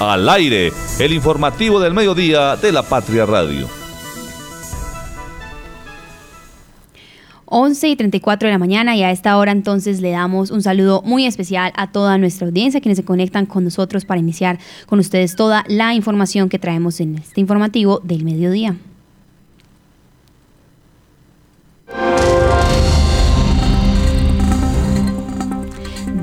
Al aire, el informativo del mediodía de la Patria Radio. 11 y 34 de la mañana y a esta hora entonces le damos un saludo muy especial a toda nuestra audiencia quienes se conectan con nosotros para iniciar con ustedes toda la información que traemos en este informativo del mediodía.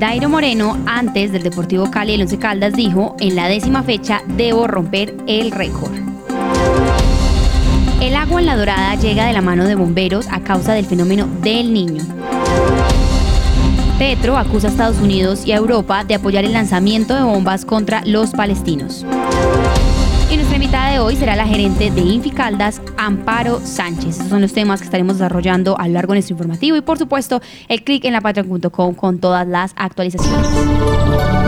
Dairo Moreno, antes del Deportivo Cali el Once Caldas, dijo, en la décima fecha debo romper el récord. El agua en la dorada llega de la mano de bomberos a causa del fenómeno del niño. Petro acusa a Estados Unidos y a Europa de apoyar el lanzamiento de bombas contra los palestinos. Y nuestra invitada de hoy será la gerente de Inficaldas, Amparo Sánchez. Esos son los temas que estaremos desarrollando a lo largo de nuestro informativo y por supuesto el clic en la patria.com con todas las actualizaciones.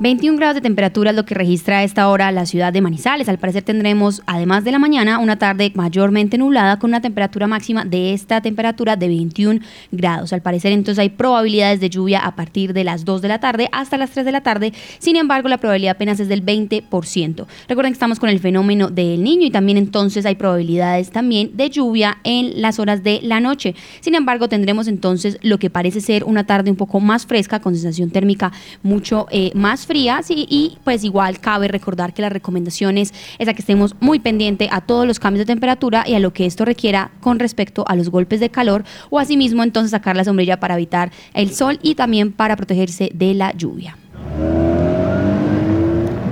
21 grados de temperatura es lo que registra a esta hora la ciudad de Manizales. Al parecer tendremos, además de la mañana, una tarde mayormente nublada con una temperatura máxima de esta temperatura de 21 grados. Al parecer entonces hay probabilidades de lluvia a partir de las 2 de la tarde hasta las 3 de la tarde. Sin embargo, la probabilidad apenas es del 20%. Recuerden que estamos con el fenómeno del niño y también entonces hay probabilidades también de lluvia en las horas de la noche. Sin embargo, tendremos entonces lo que parece ser una tarde un poco más fresca con sensación térmica mucho eh, más frías y, pues igual cabe recordar que las recomendaciones es a que estemos muy pendiente a todos los cambios de temperatura y a lo que esto requiera con respecto a los golpes de calor o asimismo entonces sacar la sombrilla para evitar el sol y también para protegerse de la lluvia.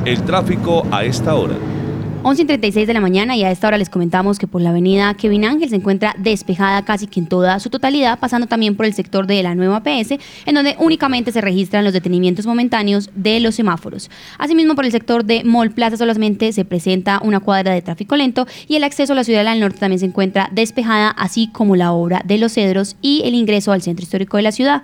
El tráfico a esta hora. 11 y 36 de la mañana y a esta hora les comentamos que por la avenida Kevin Ángel se encuentra despejada casi que en toda su totalidad, pasando también por el sector de la nueva PS, en donde únicamente se registran los detenimientos momentáneos de los semáforos. Asimismo, por el sector de Mall Plaza solamente se presenta una cuadra de tráfico lento y el acceso a la ciudad del norte también se encuentra despejada, así como la obra de los cedros y el ingreso al centro histórico de la ciudad.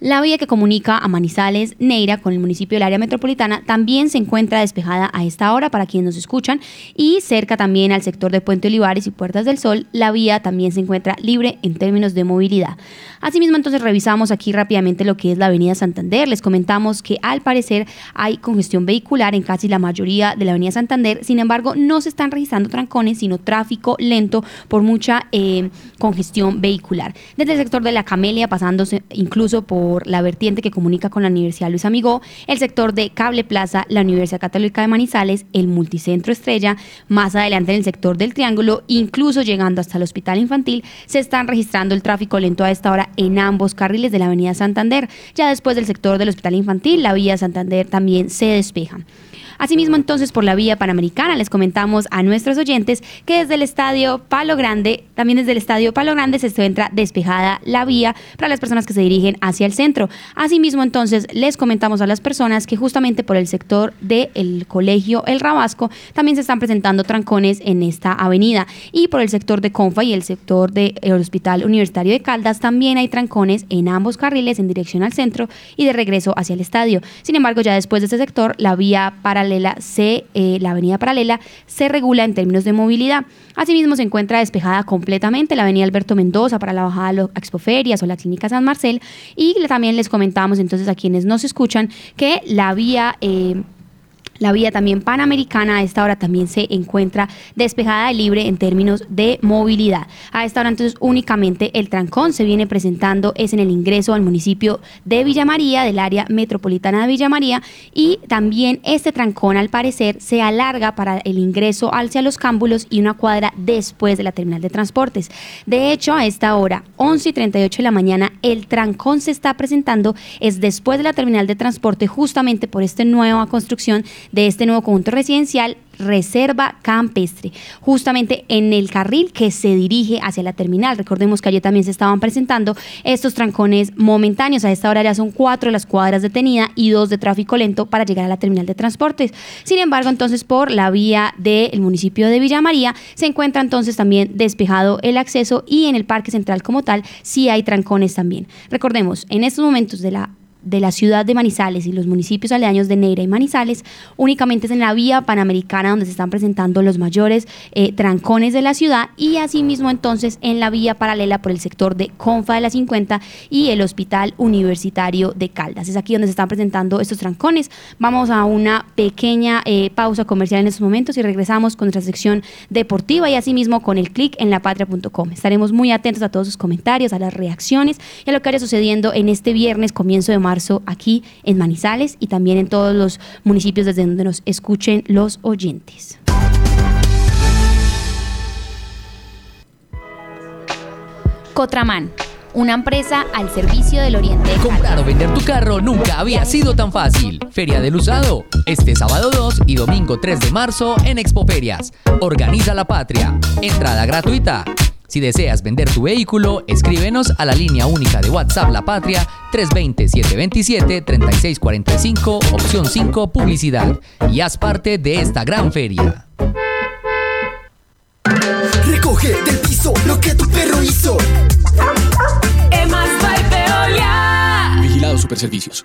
La vía que comunica a Manizales, Neira, con el municipio del área metropolitana, también se encuentra despejada a esta hora para quienes nos escuchan y cerca también al sector de Puente Olivares y Puertas del Sol, la vía también se encuentra libre en términos de movilidad. Asimismo, entonces revisamos aquí rápidamente lo que es la Avenida Santander. Les comentamos que al parecer hay congestión vehicular en casi la mayoría de la Avenida Santander. Sin embargo, no se están registrando trancones, sino tráfico lento por mucha eh, congestión vehicular. Desde el sector de la Camelia, pasándose incluso por la vertiente que comunica con la Universidad Luis Amigó, el sector de Cable Plaza, la Universidad Católica de Manizales, el Multicentro Estrella, más adelante en el sector del Triángulo, incluso llegando hasta el Hospital Infantil, se están registrando el tráfico lento a esta hora en ambos carriles de la Avenida Santander. Ya después del sector del Hospital Infantil, la vía Santander también se despeja. Asimismo, entonces, por la vía panamericana, les comentamos a nuestros oyentes que desde el estadio Palo Grande, también desde el estadio Palo Grande se encuentra despejada la vía para las personas que se dirigen hacia el centro. Asimismo, entonces, les comentamos a las personas que justamente por el sector del colegio El Rabasco también se están presentando trancones en esta avenida. Y por el sector de Confa y el sector del Hospital Universitario de Caldas también hay trancones en ambos carriles en dirección al centro y de regreso hacia el estadio. Sin embargo, ya después de este sector, la vía para se, eh, la avenida paralela se regula en términos de movilidad. Asimismo, se encuentra despejada completamente la avenida Alberto Mendoza para la bajada a las expoferias o la clínica San Marcel. Y también les comentamos entonces a quienes nos escuchan que la vía... Eh, la vía también panamericana a esta hora también se encuentra despejada y libre en términos de movilidad. A esta hora entonces únicamente el trancón se viene presentando es en el ingreso al municipio de Villa María, del área metropolitana de Villa María y también este trancón al parecer se alarga para el ingreso hacia los cámbulos y una cuadra después de la terminal de transportes. De hecho, a esta hora, 11 y 38 de la mañana, el trancón se está presentando es después de la terminal de transporte justamente por esta nueva construcción de este nuevo conjunto residencial Reserva Campestre, justamente en el carril que se dirige hacia la terminal. Recordemos que allí también se estaban presentando estos trancones momentáneos. A esta hora ya son cuatro las cuadras detenidas y dos de tráfico lento para llegar a la terminal de transportes. Sin embargo, entonces por la vía del municipio de Villa María se encuentra entonces también despejado el acceso y en el Parque Central como tal sí hay trancones también. Recordemos, en estos momentos de la de la ciudad de Manizales y los municipios aledaños de Neira y Manizales, únicamente es en la vía panamericana donde se están presentando los mayores eh, trancones de la ciudad y asimismo entonces en la vía paralela por el sector de Confa de la 50 y el Hospital Universitario de Caldas. Es aquí donde se están presentando estos trancones. Vamos a una pequeña eh, pausa comercial en estos momentos y regresamos con nuestra sección deportiva y asimismo con el clic en lapatria.com. Estaremos muy atentos a todos sus comentarios, a las reacciones y a lo que vaya sucediendo en este viernes, comienzo de marzo, aquí en Manizales y también en todos los municipios desde donde nos escuchen los oyentes. Cotraman una empresa al servicio del Oriente. Comprar o vender tu carro nunca había sido tan fácil. Feria del Usado, este sábado 2 y domingo 3 de marzo en Expoferias. Organiza la patria. Entrada gratuita. Si deseas vender tu vehículo, escríbenos a la línea única de WhatsApp La Patria 320-727-3645, opción 5, publicidad. Y haz parte de esta gran feria. Recoge del piso lo que tu perro hizo. Vigilado Superservicios.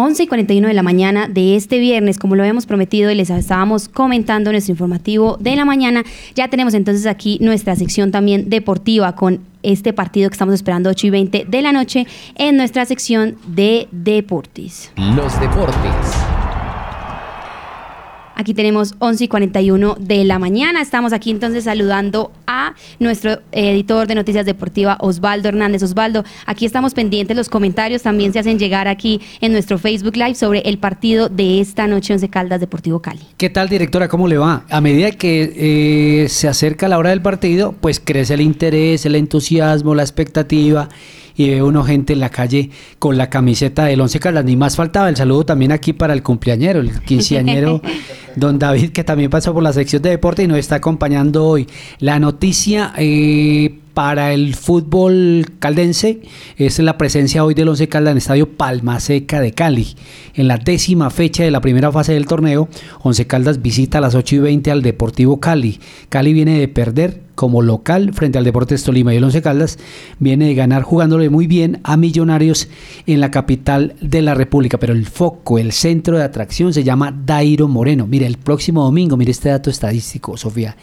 11 y 41 de la mañana de este viernes, como lo habíamos prometido y les estábamos comentando nuestro informativo de la mañana, ya tenemos entonces aquí nuestra sección también deportiva con este partido que estamos esperando 8 y 20 de la noche en nuestra sección de deportes. Los deportes. Aquí tenemos 11 y 41 de la mañana. Estamos aquí entonces saludando a nuestro editor de Noticias Deportivas, Osvaldo Hernández. Osvaldo, aquí estamos pendientes. Los comentarios también se hacen llegar aquí en nuestro Facebook Live sobre el partido de esta noche Once Caldas Deportivo Cali. ¿Qué tal, directora? ¿Cómo le va? A medida que eh, se acerca la hora del partido, pues crece el interés, el entusiasmo, la expectativa y ve uno gente en la calle con la camiseta del Once Caldas. Ni más faltaba el saludo también aquí para el cumpleañero, el quinceañero, don David, que también pasó por la sección de deporte y nos está acompañando hoy. La noticia eh, para el fútbol caldense es la presencia hoy del Once Caldas en el estadio Palma Seca de Cali. En la décima fecha de la primera fase del torneo, Once Caldas visita a las 8 y 20 al Deportivo Cali. Cali viene de perder como local frente al Deportes Tolima y el Once Caldas viene de ganar jugándole muy bien a Millonarios en la capital de la República, pero el foco, el centro de atracción se llama Dairo Moreno. Mire, el próximo domingo, mire este dato estadístico, Sofía.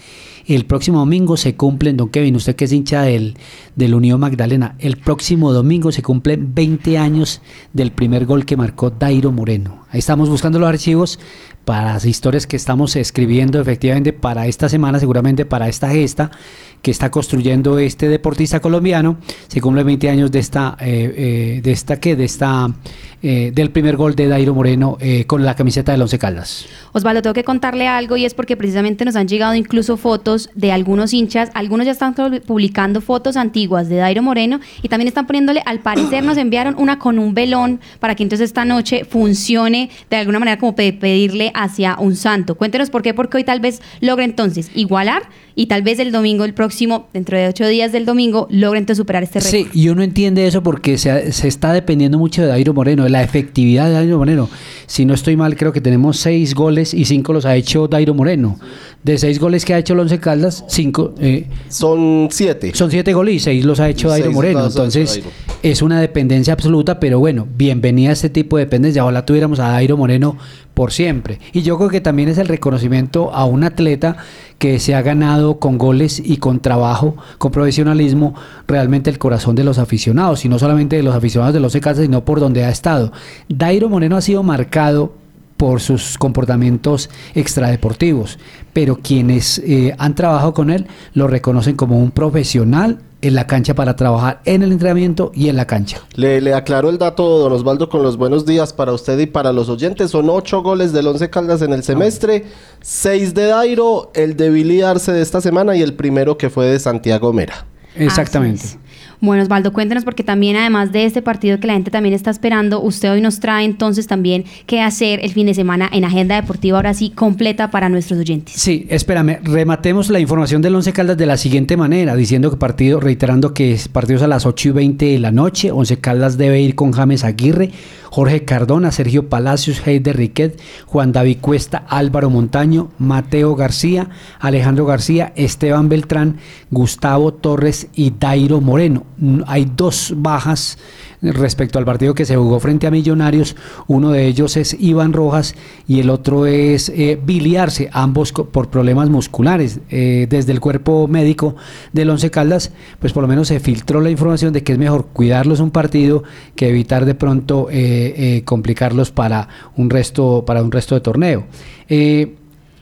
El próximo domingo se cumplen, don Kevin, usted que es hincha del, del Unión Magdalena, el próximo domingo se cumplen 20 años del primer gol que marcó Dairo Moreno. Ahí estamos buscando los archivos para las historias que estamos escribiendo efectivamente para esta semana, seguramente para esta gesta que está construyendo este deportista colombiano. Se cumple 20 años de esta, eh, eh, de esta que, de esta, eh, del primer gol de Dairo Moreno eh, con la camiseta del Once Caldas. Osvaldo, tengo que contarle algo y es porque precisamente nos han llegado incluso fotos de algunos hinchas. Algunos ya están publicando fotos antiguas de Dairo Moreno y también están poniéndole, al parecer nos enviaron una con un velón para que entonces esta noche funcione de alguna manera como pe- pedirle hacia un santo. Cuéntenos por qué, porque hoy tal vez logre entonces igualar y tal vez el domingo, el próximo, dentro de ocho días del domingo, logre entonces superar este récord. Sí, y uno entiende eso porque se, se está dependiendo mucho de Dairo Moreno, de la efectividad de Dairo Moreno. Si no estoy mal, creo que tenemos seis goles y cinco los ha hecho Dairo Moreno. De seis goles que ha hecho el Once Caldas, cinco, eh, Son siete. son siete goles y seis los ha hecho Dairo Moreno. Entonces, Dairo. Es una dependencia absoluta, pero bueno, bienvenida a este tipo de dependencia. Ojalá tuviéramos a Dairo Moreno por siempre. Y yo creo que también es el reconocimiento a un atleta que se ha ganado con goles y con trabajo, con profesionalismo, realmente el corazón de los aficionados, y no solamente de los aficionados de los Caldas, sino por donde ha estado. Dairo Moreno ha sido marcado por sus comportamientos extradeportivos, pero quienes eh, han trabajado con él lo reconocen como un profesional en la cancha para trabajar en el entrenamiento y en la cancha. Le, le aclaro el dato, don Osvaldo, con los buenos días para usted y para los oyentes. Son ocho goles del Once Caldas en el semestre, seis de Dairo, el de Billy Arce de esta semana y el primero que fue de Santiago Mera. Exactamente. Bueno, Osvaldo, cuéntenos porque también además de este partido que la gente también está esperando, usted hoy nos trae entonces también qué hacer el fin de semana en agenda deportiva ahora sí completa para nuestros oyentes. Sí, espérame, rematemos la información del Once Caldas de la siguiente manera, diciendo que partido, reiterando que es partidos a las 8 y 20 de la noche, Once Caldas debe ir con James Aguirre, Jorge Cardona, Sergio Palacios, Heider Riquet, Juan David Cuesta, Álvaro Montaño, Mateo García, Alejandro García, Esteban Beltrán, Gustavo Torres y Dairo Moreno. Hay dos bajas respecto al partido que se jugó frente a Millonarios. Uno de ellos es Iván Rojas y el otro es eh, Biliarse, ambos por problemas musculares. Eh, desde el cuerpo médico del Once Caldas, pues por lo menos se filtró la información de que es mejor cuidarlos un partido que evitar de pronto eh, complicarlos para un resto, para un resto de torneo.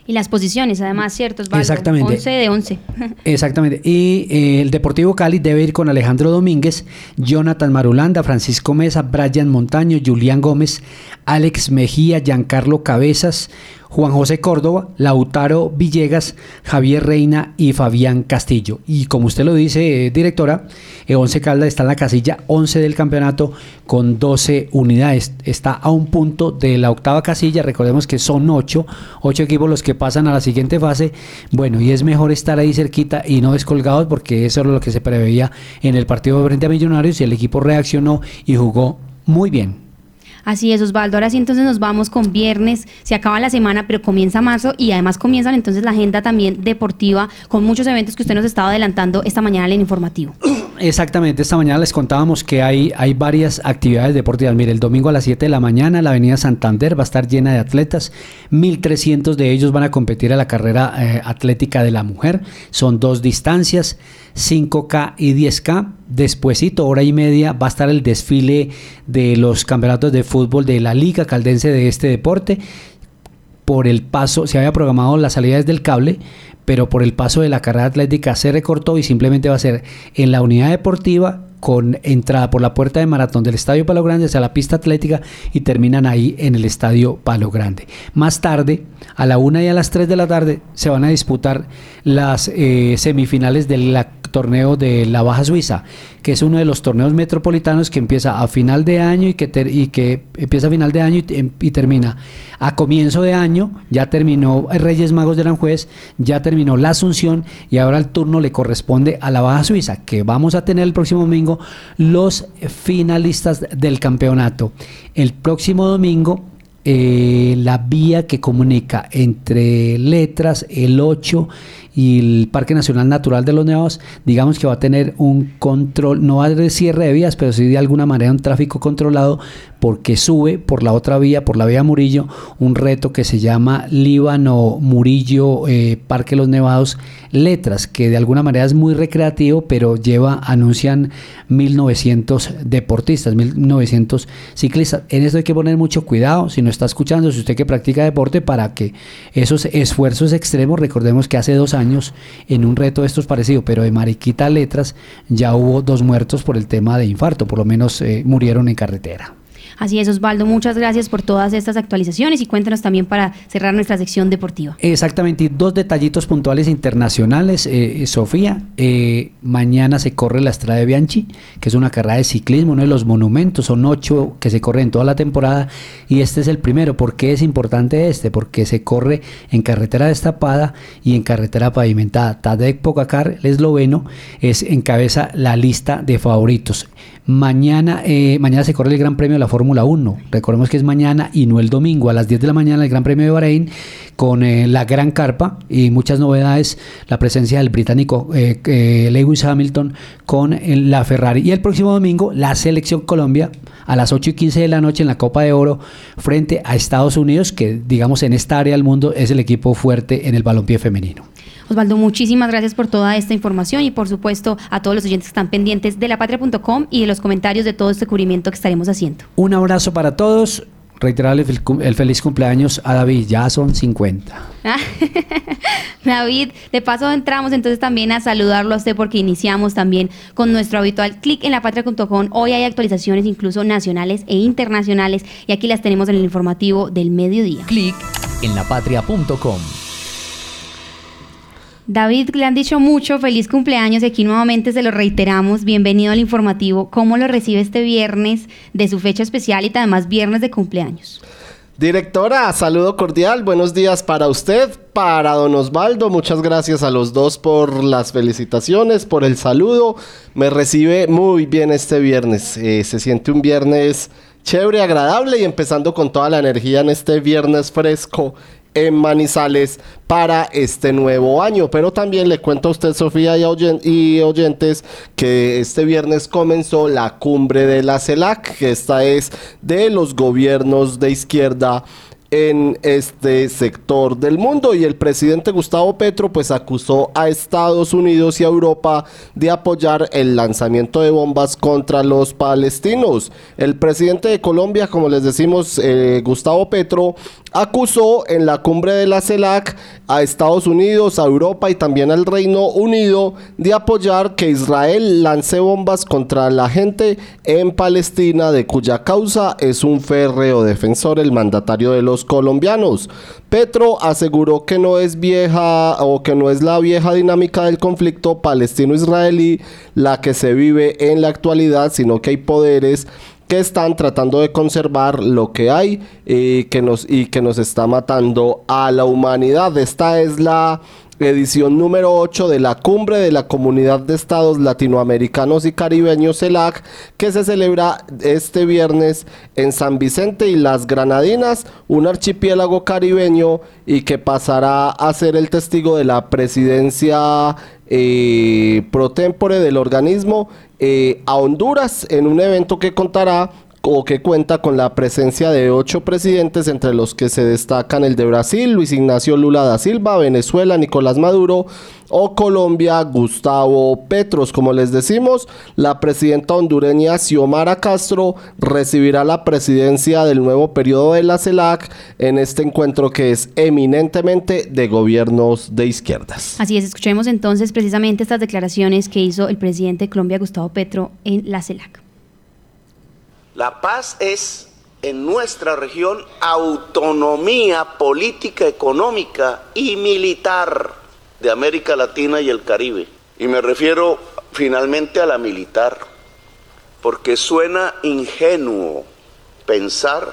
Y las posiciones, además, ¿cierto? Osvaldo? Exactamente. 11 de 11. Exactamente. Y eh, el Deportivo Cali debe ir con Alejandro Domínguez, Jonathan Marulanda, Francisco Mesa, Brian Montaño, Julián Gómez, Alex Mejía, Giancarlo Cabezas, Juan José Córdoba, Lautaro Villegas, Javier Reina y Fabián Castillo. Y como usted lo dice, eh, directora, eh, Once Caldas está en la casilla 11 del campeonato con 12 unidades. Está a un punto de la octava casilla. Recordemos que son 8, 8 equipos los que pasan a la siguiente fase. Bueno, y es mejor estar ahí cerquita y no descolgados porque eso es lo que se preveía en el partido frente a Millonarios y el equipo reaccionó y jugó muy bien. Así es, Osvaldo. Ahora sí, entonces nos vamos con viernes. Se acaba la semana, pero comienza marzo y además comienzan entonces la agenda también deportiva con muchos eventos que usted nos estaba adelantando esta mañana en el informativo. Exactamente, esta mañana les contábamos que hay, hay varias actividades deportivas. Mire, el domingo a las 7 de la mañana la Avenida Santander va a estar llena de atletas. 1.300 de ellos van a competir a la carrera eh, atlética de la mujer. Son dos distancias. 5K y 10K. Despuésito, hora y media, va a estar el desfile de los campeonatos de fútbol de la Liga Caldense de este deporte. Por el paso, se había programado la salida desde el cable, pero por el paso de la carrera atlética se recortó y simplemente va a ser en la unidad deportiva con entrada por la puerta de maratón del Estadio Palo Grande hacia la pista atlética y terminan ahí en el Estadio Palo Grande. Más tarde, a la una y a las 3 de la tarde, se van a disputar las eh, semifinales del torneo de la Baja Suiza, que es uno de los torneos metropolitanos que empieza a final de año y que, y que empieza a final de año y, y, termina a comienzo de año. Ya terminó Reyes Magos de Aranjuez, ya terminó la Asunción y ahora el turno le corresponde a la Baja Suiza, que vamos a tener el próximo domingo los finalistas del campeonato. El próximo domingo eh, la vía que comunica entre Letras, el 8 y el Parque Nacional Natural de los Nevados, digamos que va a tener un control, no va a haber cierre de vías, pero sí de alguna manera un tráfico controlado porque sube por la otra vía, por la vía Murillo, un reto que se llama Líbano Murillo eh, Parque Los Nevados Letras, que de alguna manera es muy recreativo, pero lleva, anuncian 1900 deportistas, 1900 ciclistas. En esto hay que poner mucho cuidado, si no está escuchando, si usted que practica deporte, para que esos esfuerzos extremos, recordemos que hace dos años en un reto de estos parecido, pero de Mariquita Letras, ya hubo dos muertos por el tema de infarto, por lo menos eh, murieron en carretera. Así es, Osvaldo, muchas gracias por todas estas actualizaciones y cuéntanos también para cerrar nuestra sección deportiva. Exactamente, dos detallitos puntuales internacionales, eh, Sofía. Eh, mañana se corre la Estrada de Bianchi, que es una carrera de ciclismo, uno de los monumentos, son ocho que se corren toda la temporada y este es el primero. ¿Por qué es importante este? Porque se corre en carretera destapada y en carretera pavimentada. Tadej Pogacar, el esloveno, es encabeza la lista de favoritos. Mañana, eh, mañana se corre el Gran Premio de la Fórmula 1. Recordemos que es mañana y no el domingo. A las 10 de la mañana el Gran Premio de Bahrein con eh, la gran carpa y muchas novedades. La presencia del británico eh, Lewis Hamilton con la Ferrari. Y el próximo domingo la selección Colombia a las 8 y 15 de la noche en la Copa de Oro frente a Estados Unidos, que digamos en esta área del mundo es el equipo fuerte en el balompié femenino. Osvaldo, muchísimas gracias por toda esta información y por supuesto a todos los oyentes que están pendientes de lapatria.com y de los comentarios de todo este cubrimiento que estaremos haciendo. Un abrazo para todos. Reiterarle el, feliz cumpleaños a David, ya son 50. David, de paso entramos entonces también a saludarlo a usted porque iniciamos también con nuestro habitual clic en lapatria.com. Hoy hay actualizaciones incluso nacionales e internacionales y aquí las tenemos en el informativo del mediodía. Clic en lapatria.com. David, le han dicho mucho, feliz cumpleaños y aquí nuevamente se lo reiteramos. Bienvenido al informativo. ¿Cómo lo recibe este viernes de su fecha especial y además viernes de cumpleaños? Directora, saludo cordial, buenos días para usted, para don Osvaldo, muchas gracias a los dos por las felicitaciones, por el saludo, me recibe muy bien este viernes, eh, se siente un viernes chévere, agradable y empezando con toda la energía en este viernes fresco en Manizales para este nuevo año. Pero también le cuento a usted, Sofía y, oyentes, que este viernes comenzó la cumbre de la CELAC, que esta es de los gobiernos de izquierda en este sector del mundo y el presidente Gustavo Petro pues acusó a Estados Unidos y a Europa de apoyar el lanzamiento de bombas contra los palestinos. El presidente de Colombia, como les decimos, eh, Gustavo Petro, acusó en la cumbre de la CELAC a Estados Unidos, a Europa y también al Reino Unido de apoyar que Israel lance bombas contra la gente en Palestina, de cuya causa es un férreo defensor el mandatario de los colombianos. Petro aseguró que no es vieja o que no es la vieja dinámica del conflicto palestino-israelí la que se vive en la actualidad, sino que hay poderes están tratando de conservar lo que hay y que nos, y que nos está matando a la humanidad. Esta es la edición número 8 de la Cumbre de la Comunidad de Estados Latinoamericanos y Caribeños CELAC, que se celebra este viernes en San Vicente y las Granadinas, un archipiélago caribeño y que pasará a ser el testigo de la presidencia eh, pro tempore del organismo eh, a Honduras en un evento que contará o que cuenta con la presencia de ocho presidentes, entre los que se destacan el de Brasil, Luis Ignacio Lula da Silva, Venezuela, Nicolás Maduro, o Colombia, Gustavo Petros. Como les decimos, la presidenta hondureña Xiomara Castro recibirá la presidencia del nuevo periodo de la CELAC en este encuentro que es eminentemente de gobiernos de izquierdas. Así es, escuchemos entonces precisamente estas declaraciones que hizo el presidente de Colombia, Gustavo Petro, en la CELAC. La paz es en nuestra región autonomía política, económica y militar de América Latina y el Caribe. Y me refiero finalmente a la militar, porque suena ingenuo pensar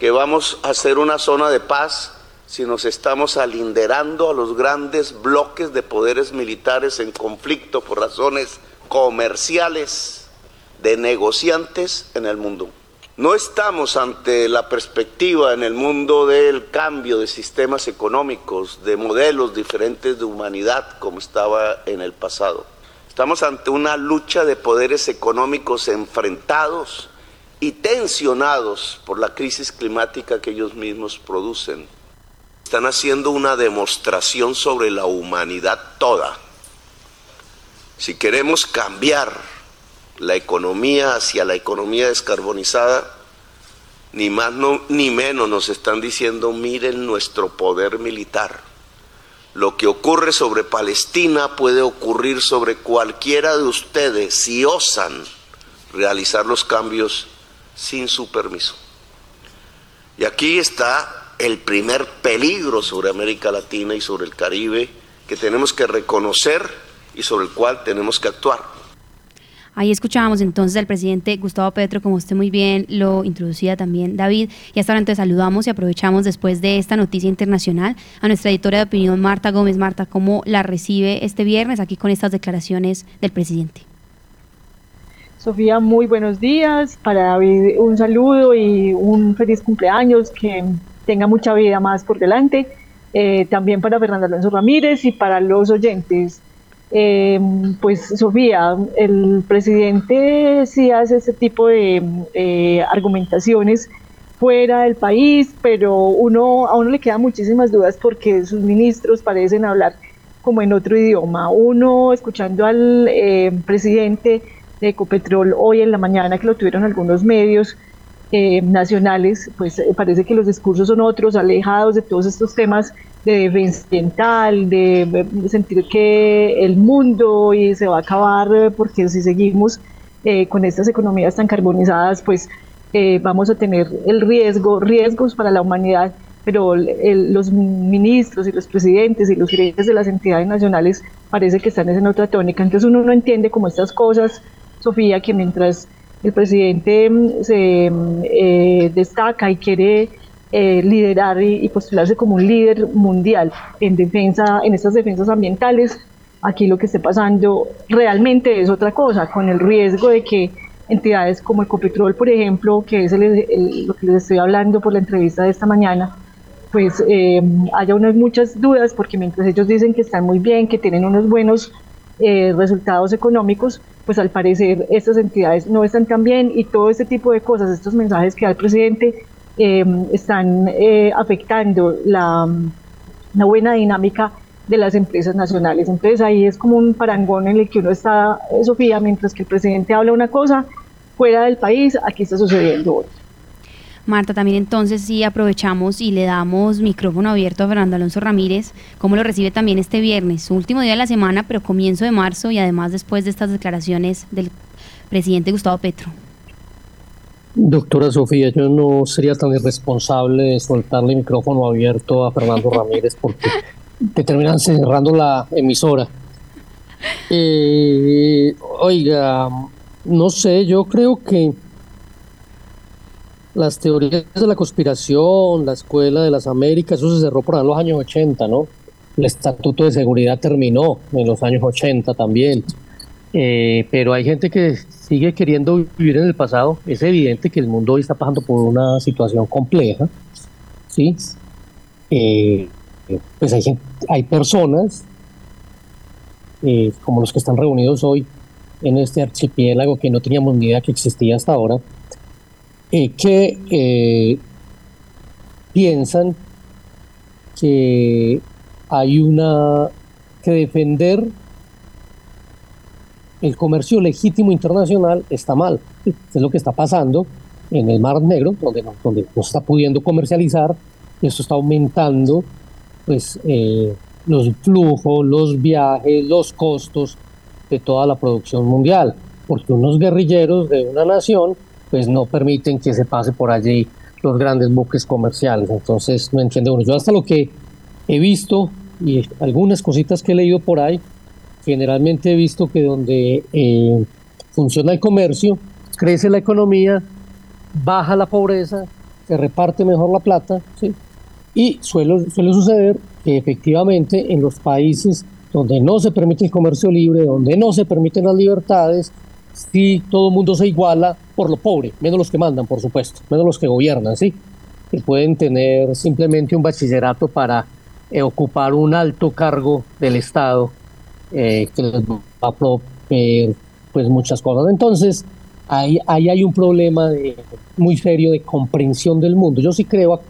que vamos a hacer una zona de paz si nos estamos alinderando a los grandes bloques de poderes militares en conflicto por razones comerciales de negociantes en el mundo. No estamos ante la perspectiva en el mundo del cambio de sistemas económicos, de modelos diferentes de humanidad como estaba en el pasado. Estamos ante una lucha de poderes económicos enfrentados y tensionados por la crisis climática que ellos mismos producen. Están haciendo una demostración sobre la humanidad toda. Si queremos cambiar la economía hacia la economía descarbonizada, ni más ni menos nos están diciendo, miren nuestro poder militar. Lo que ocurre sobre Palestina puede ocurrir sobre cualquiera de ustedes si osan realizar los cambios sin su permiso. Y aquí está el primer peligro sobre América Latina y sobre el Caribe que tenemos que reconocer y sobre el cual tenemos que actuar. Ahí escuchábamos entonces al presidente Gustavo Petro, como usted muy bien lo introducía también David. Y hasta ahora entonces saludamos y aprovechamos después de esta noticia internacional a nuestra editora de opinión Marta Gómez. Marta, ¿cómo la recibe este viernes aquí con estas declaraciones del presidente? Sofía, muy buenos días. Para David un saludo y un feliz cumpleaños, que tenga mucha vida más por delante. Eh, también para Fernando Alonso Ramírez y para los oyentes. Eh, pues Sofía, el presidente sí hace ese tipo de eh, argumentaciones fuera del país, pero uno a uno le quedan muchísimas dudas porque sus ministros parecen hablar como en otro idioma. Uno escuchando al eh, presidente de Ecopetrol hoy en la mañana que lo tuvieron algunos medios eh, nacionales, pues parece que los discursos son otros, alejados de todos estos temas de defensa ambiental, de, sentir que el mundo y se va a acabar eh, porque si seguimos eh, con estas economías tan carbonizadas, pues eh, vamos a tener el riesgo, riesgos para la humanidad pero los ministros y los presidentes y los gerentes de las entidades nacionales parece que están en otra tónica. Entonces uno no entiende como estas cosas, Sofía, que mientras el presidente mm, se mm, eh, destaca y quiere eh, liderar y, postularse como un líder mundial en defensa, en estas defensas ambientales, aquí lo que esté pasando realmente es otra cosa, con el riesgo de que entidades como Ecopetrol, por ejemplo, que es lo que les estoy hablando por la entrevista de esta mañana, pues eh, haya unas muchas dudas, porque mientras ellos dicen que están muy bien, que tienen unos buenos eh, resultados económicos, pues al parecer estas entidades no están tan bien y todo este tipo de cosas, estos mensajes que da el presidente, Em, están eh, afectando la, buena dinámica de las empresas nacionales. Entonces ahí es como un parangón en el que uno está, eh, Sofía, mientras que el presidente habla una cosa, fuera del país, aquí está sucediendo otra. Marta, también entonces sí aprovechamos y le damos micrófono abierto a Fernando Alonso Ramírez, cómo lo recibe también este viernes, su último día de la semana, pero comienzo de marzo y además después de estas declaraciones del presidente Gustavo Petro. Doctora Sofía, yo no sería tan irresponsable de soltarle micrófono abierto a Fernando Ramírez porque te terminan cerrando la emisora. Eh, oiga, no sé, yo creo que las teorías de la conspiración, la Escuela de las Américas, eso se cerró por los años 80, ¿no? El Estatuto de Seguridad terminó en los años 80 también. Eh, pero hay gente que sigue queriendo vivir en el pasado. Es evidente que el mundo hoy está pasando por una situación compleja. ¿sí? Eh, pues hay, hay personas eh, como los que están reunidos hoy en este archipiélago que no teníamos ni idea que existía hasta ahora, que piensan que hay una que defender el comercio legítimo internacional está mal. Es lo que está pasando en el Mar Negro, donde no, donde no está pudiendo comercializar, y esto está aumentando pues, eh, los flujos, los viajes, los costos de toda la producción mundial, porque unos guerrilleros de una nación pues no permiten que se pase por allí los grandes buques comerciales. Entonces, no entiende uno. Yo hasta lo que he visto y algunas cositas que he leído por ahí, generalmente he visto que donde eh, funciona el comercio, crece la economía, baja la pobreza, se reparte mejor la plata, y suele, suele suceder que efectivamente en los países donde no se permite el comercio libre, donde no se permiten las libertades, sí todo el mundo se iguala por lo pobre, menos los que mandan, por supuesto, menos los que gobiernan, ¿sí? que pueden tener simplemente un bachillerato para eh, ocupar un alto cargo del Estado eh, que les va a proponer pues muchas cosas. Entonces, ahí, ahí hay un problema de, muy serio de comprensión del mundo. Yo sí creo,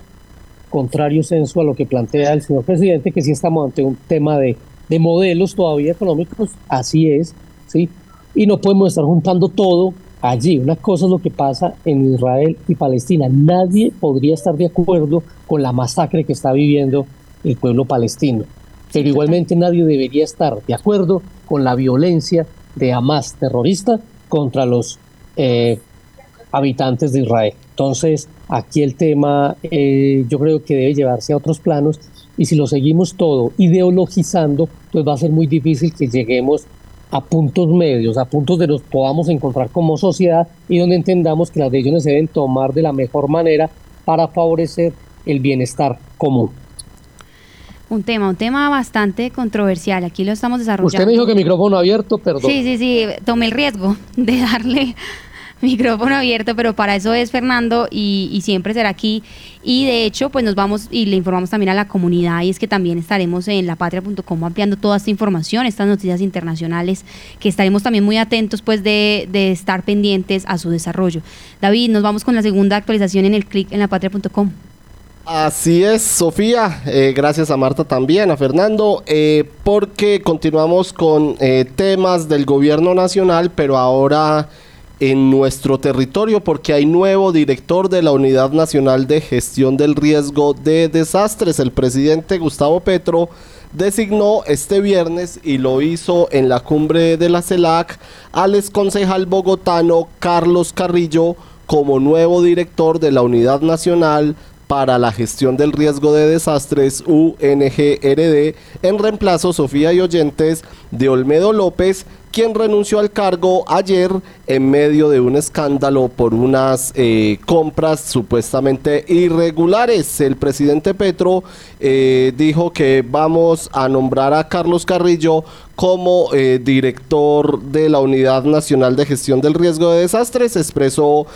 contrario censo a lo que plantea el señor presidente, que sí estamos ante un tema de, de modelos todavía económicos, así es, ¿sí? Y no podemos estar juntando todo allí. Una cosa es lo que pasa en Israel y Palestina. Nadie podría estar de acuerdo con la masacre que está viviendo el pueblo palestino pero igualmente nadie debería estar de acuerdo con la violencia de Hamas terrorista contra los eh, habitantes de Israel. Entonces, aquí el tema eh, yo creo que debe llevarse a otros planos y si lo seguimos todo ideologizando, pues va a ser muy difícil que lleguemos a puntos medios, a puntos de los podamos encontrar como sociedad y donde entendamos que las decisiones se deben tomar de la mejor manera para favorecer el bienestar común un tema, un tema bastante controversial. Aquí lo estamos desarrollando. Usted me dijo que micrófono abierto, perdón. Sí, sí, sí, tomé el riesgo de darle micrófono abierto, pero para eso es Fernando y, siempre será aquí. Y de hecho, pues nos vamos y le informamos también a la comunidad y es que también estaremos en lapatria.com ampliando toda esta información, estas noticias internacionales, que estaremos también muy atentos pues de, de estar pendientes a su desarrollo. David, nos vamos con la segunda actualización en el clic en lapatria.com. Así es, Sofía. Eh, gracias a Marta también, a Fernando, eh, porque continuamos con eh, temas del gobierno nacional, pero ahora en nuestro territorio, porque hay nuevo director de la Unidad Nacional de Gestión del Riesgo de Desastres. El presidente Gustavo Petro designó este viernes y lo hizo en la cumbre de la CELAC al exconcejal bogotano Carlos Carrillo como nuevo director de la Unidad Nacional para la gestión del riesgo de desastres UNGRD en reemplazo Sofía y oyentes de Olmedo López quien renunció al cargo ayer en medio de un escándalo por unas eh, compras supuestamente irregulares. El presidente Petro eh, dijo que vamos a nombrar a Carlos Carrillo como eh, director de la Unidad Nacional de Gestión del Riesgo de Desastres. Expresó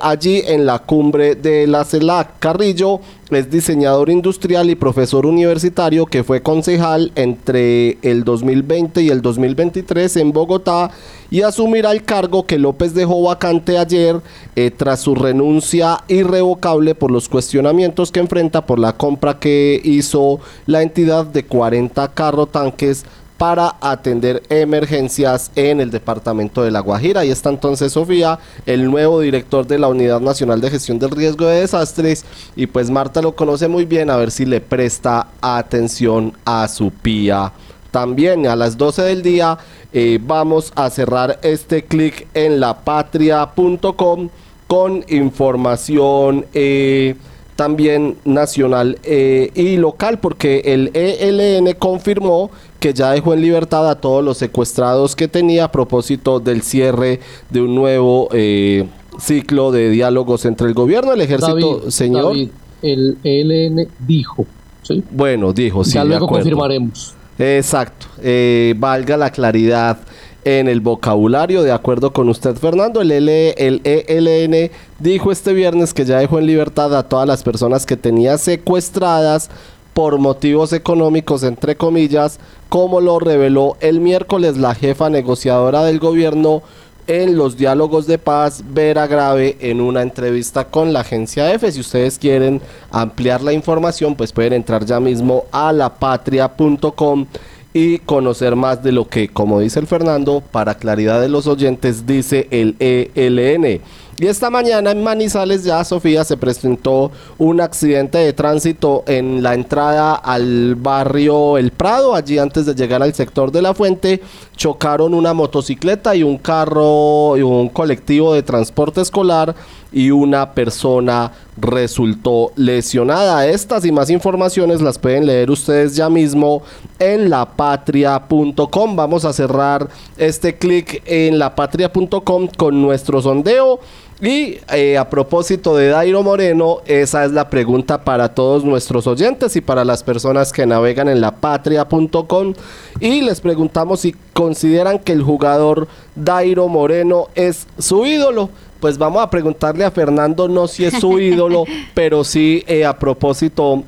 allí en la cumbre de la CELAC. Carrillo es diseñador industrial y profesor universitario que fue concejal entre el 2020 y el 2023 en Bogotá y asumirá el cargo que López dejó vacante ayer eh, tras su renuncia irrevocable por los cuestionamientos que enfrenta por la compra que hizo la entidad de 40 carro tanques para atender emergencias en el departamento de La Guajira. Y está entonces Sofía, el nuevo director de la Unidad Nacional de Gestión del Riesgo de Desastres. Y pues Marta lo conoce muy bien, a ver si le presta atención a su pía. También a las 12 del día eh, vamos a cerrar este clic en lapatria.com con información. Eh, también nacional eh, y local, porque el ELN confirmó que ya dejó en libertad a todos los secuestrados que tenía a propósito del cierre de un nuevo eh, ciclo de diálogos entre el gobierno y el ejército. señor. el ELN dijo. ¿sí? Bueno, dijo, sí. Ya luego confirmaremos. Exacto. Eh, valga la claridad en el vocabulario. De acuerdo con usted, Fernando, el, el ELN dijo este viernes que ya dejó en libertad a todas las personas que tenía secuestradas por motivos económicos, entre comillas, como lo reveló el miércoles la jefa negociadora del gobierno en los diálogos de paz, Vera Grave, en una entrevista con la agencia EFE. Si ustedes quieren ampliar la información, pues pueden entrar ya mismo a lapatria.com y conocer más de lo que, como dice el Fernando, para claridad de los oyentes, dice el ELN. Y esta mañana en Manizales ya, Sofía, se presentó un accidente de tránsito en la entrada al barrio El Prado. Allí antes de llegar al sector de la fuente, chocaron una motocicleta y un carro y un colectivo de transporte escolar y una persona resultó lesionada. Estas y más informaciones las pueden leer ustedes ya mismo en lapatria.com. Vamos a cerrar este clic en lapatria.com con nuestro sondeo. Y eh, a propósito de Dairo Moreno, esa es la pregunta para todos nuestros oyentes y para las personas que navegan en lapatria.com. Y les preguntamos si consideran que el jugador Dairo Moreno es su ídolo pues vamos a preguntarle a Fernando no si es su ídolo, pero sí eh, a propósito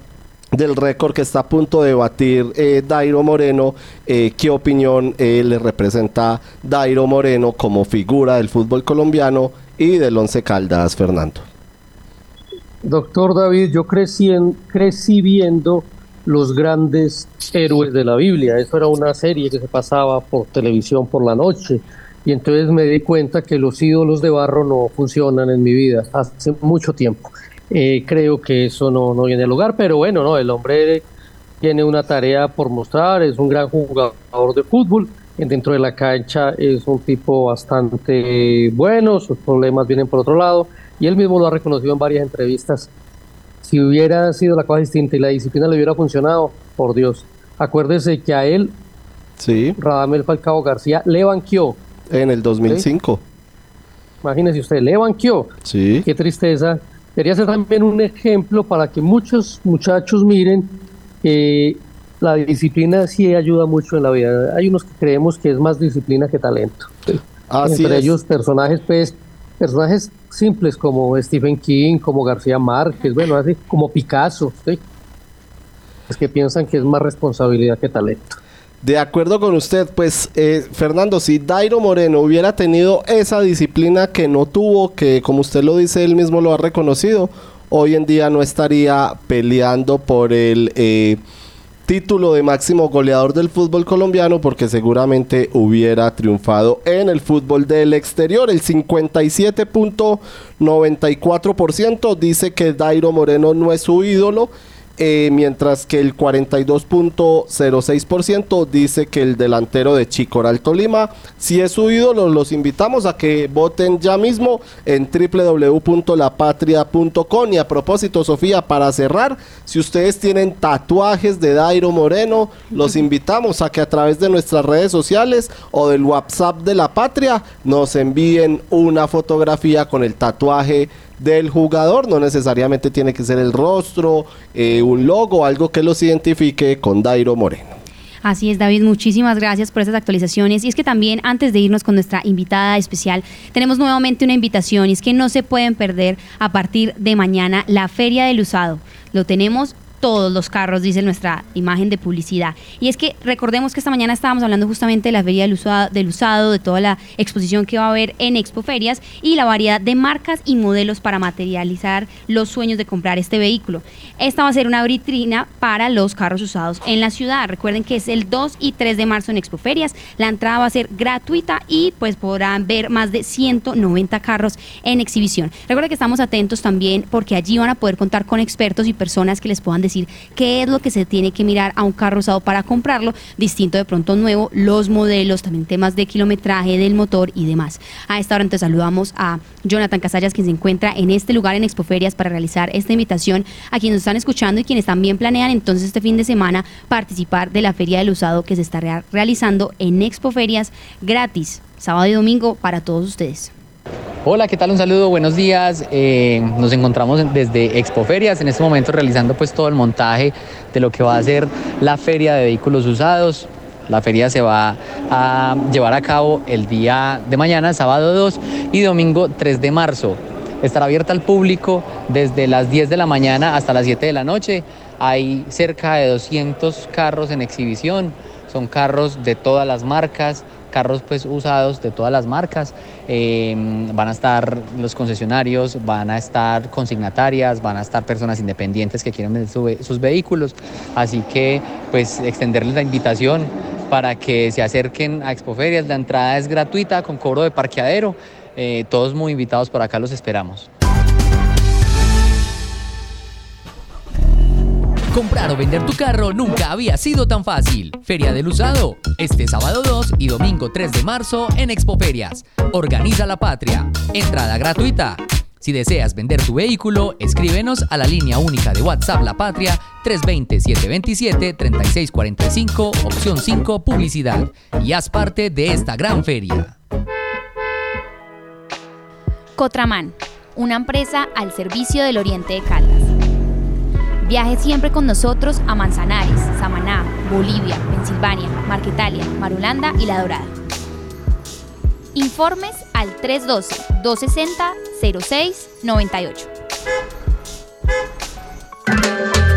del récord que está a punto de batir eh, Dairo Moreno, eh, qué opinión le representa Dairo Moreno como figura del fútbol colombiano y del Once Caldas, Fernando. Doctor David, yo crecí, en, crecí viendo los grandes héroes de la Biblia. Eso era una serie que se pasaba por televisión por la noche. Y entonces me di cuenta que los ídolos de barro no funcionan en mi vida hace mucho tiempo. Eh, creo que eso no, no viene al lugar, pero bueno, no, el hombre tiene una tarea por mostrar, es un gran jugador de fútbol, dentro de la cancha es un tipo bastante bueno, sus problemas vienen por otro lado, y él mismo lo ha reconocido en varias entrevistas. Si hubiera sido la cosa distinta y la disciplina le hubiera funcionado, por Dios, acuérdese que a él, sí. Radamel Falcao García le banqueó en el 2005. Imagínese usted, le banqueó. Sí. Qué tristeza. Debería ser también un ejemplo para que muchos muchachos miren que la disciplina sí ayuda mucho en la vida. Hay unos que creemos que es más disciplina que talento. Entre ellos personajes, pues, personajes simples como Stephen King, como García Márquez, bueno, así como Picasso, Es que piensan que es más responsabilidad que talento. De acuerdo con usted, pues eh, Fernando, si Dairo Moreno hubiera tenido esa disciplina que no tuvo, que como usted lo dice, él mismo lo ha reconocido, hoy en día no estaría peleando por el eh, título de máximo goleador del fútbol colombiano porque seguramente hubiera triunfado en el fútbol del exterior. El 57.94% dice que Dairo Moreno no es su ídolo eh, mientras que el 42.06% dice que el delantero de Chicoral Tolima si es su ídolo. Los invitamos a que voten ya mismo en www.lapatria.com. Y a propósito, Sofía, para cerrar, si ustedes tienen tatuajes de Dairo Moreno, los invitamos a que a través de nuestras redes sociales o del WhatsApp de la Patria nos envíen una fotografía con el tatuaje del jugador, no necesariamente tiene que ser el rostro, eh, un logo, algo que los identifique con Dairo Moreno. Así es, David, muchísimas gracias por esas actualizaciones. Y es que también antes de irnos con nuestra invitada especial, tenemos nuevamente una invitación y es que no se pueden perder a partir de mañana la Feria del Usado. Lo tenemos todos los carros, dice nuestra imagen de publicidad. Y es que recordemos que esta mañana estábamos hablando justamente de la feria del usado, del usado, de toda la exposición que va a haber en Expo Ferias y la variedad de marcas y modelos para materializar los sueños de comprar este vehículo. Esta va a ser una vitrina para los carros usados en la ciudad. Recuerden que es el 2 y 3 de marzo en Expo Ferias. La entrada va a ser gratuita y pues podrán ver más de 190 carros en exhibición. Recuerden que estamos atentos también porque allí van a poder contar con expertos y personas que les puedan decir qué es lo que se tiene que mirar a un carro usado para comprarlo, distinto de pronto nuevo, los modelos, también temas de kilometraje del motor y demás. A esta hora entonces saludamos a Jonathan Casallas, quien se encuentra en este lugar en Expoferias para realizar esta invitación a quienes nos están escuchando y quienes también planean entonces este fin de semana participar de la Feria del Usado que se está realizando en Expoferias gratis, sábado y domingo para todos ustedes. Hola, ¿qué tal? Un saludo, buenos días. Eh, nos encontramos desde Expoferias, en este momento realizando pues todo el montaje de lo que va a ser la feria de vehículos usados. La feria se va a llevar a cabo el día de mañana, sábado 2 y domingo 3 de marzo. Estará abierta al público desde las 10 de la mañana hasta las 7 de la noche. Hay cerca de 200 carros en exhibición. Son carros de todas las marcas, carros pues usados de todas las marcas. Eh, van a estar los concesionarios, van a estar consignatarias, van a estar personas independientes que quieren vender sus vehículos. Así que pues extenderles la invitación para que se acerquen a Expoferias. La entrada es gratuita con cobro de parqueadero. Eh, todos muy invitados por acá, los esperamos. Comprar o vender tu carro nunca había sido tan fácil. Feria del Usado, este sábado 2 y domingo 3 de marzo en Expoferias. Organiza la patria. Entrada gratuita. Si deseas vender tu vehículo, escríbenos a la línea única de WhatsApp La Patria 320-727-3645, opción 5, publicidad. Y haz parte de esta gran feria. Cotraman, una empresa al servicio del Oriente de Caldas. Viaje siempre con nosotros a Manzanares, Samaná, Bolivia, Pensilvania, Marquetalia, Marulanda y La Dorada. Informes al 312-260-0698.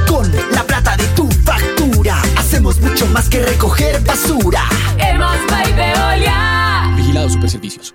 Con la plata de tu factura, hacemos mucho más que recoger basura. Hemos Veolia. Vigilado Superservicios.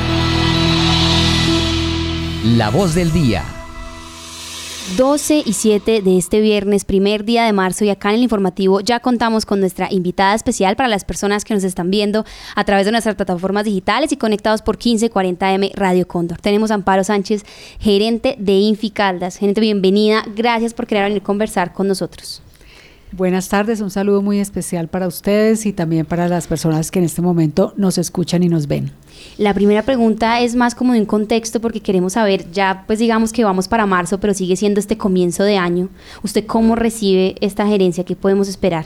La voz del día. 12 y 7 de este viernes, primer día de marzo, y acá en el informativo ya contamos con nuestra invitada especial para las personas que nos están viendo a través de nuestras plataformas digitales y conectados por 1540M Radio Cóndor. Tenemos a Amparo Sánchez, gerente de Infi Caldas. Gerente, bienvenida. Gracias por querer venir a conversar con nosotros. Buenas tardes, un saludo muy especial para ustedes y también para las personas que en este momento nos escuchan y nos ven. La primera pregunta es más como de un contexto porque queremos saber, ya pues digamos que vamos para marzo, pero sigue siendo este comienzo de año. ¿Usted cómo recibe esta gerencia? ¿Qué podemos esperar?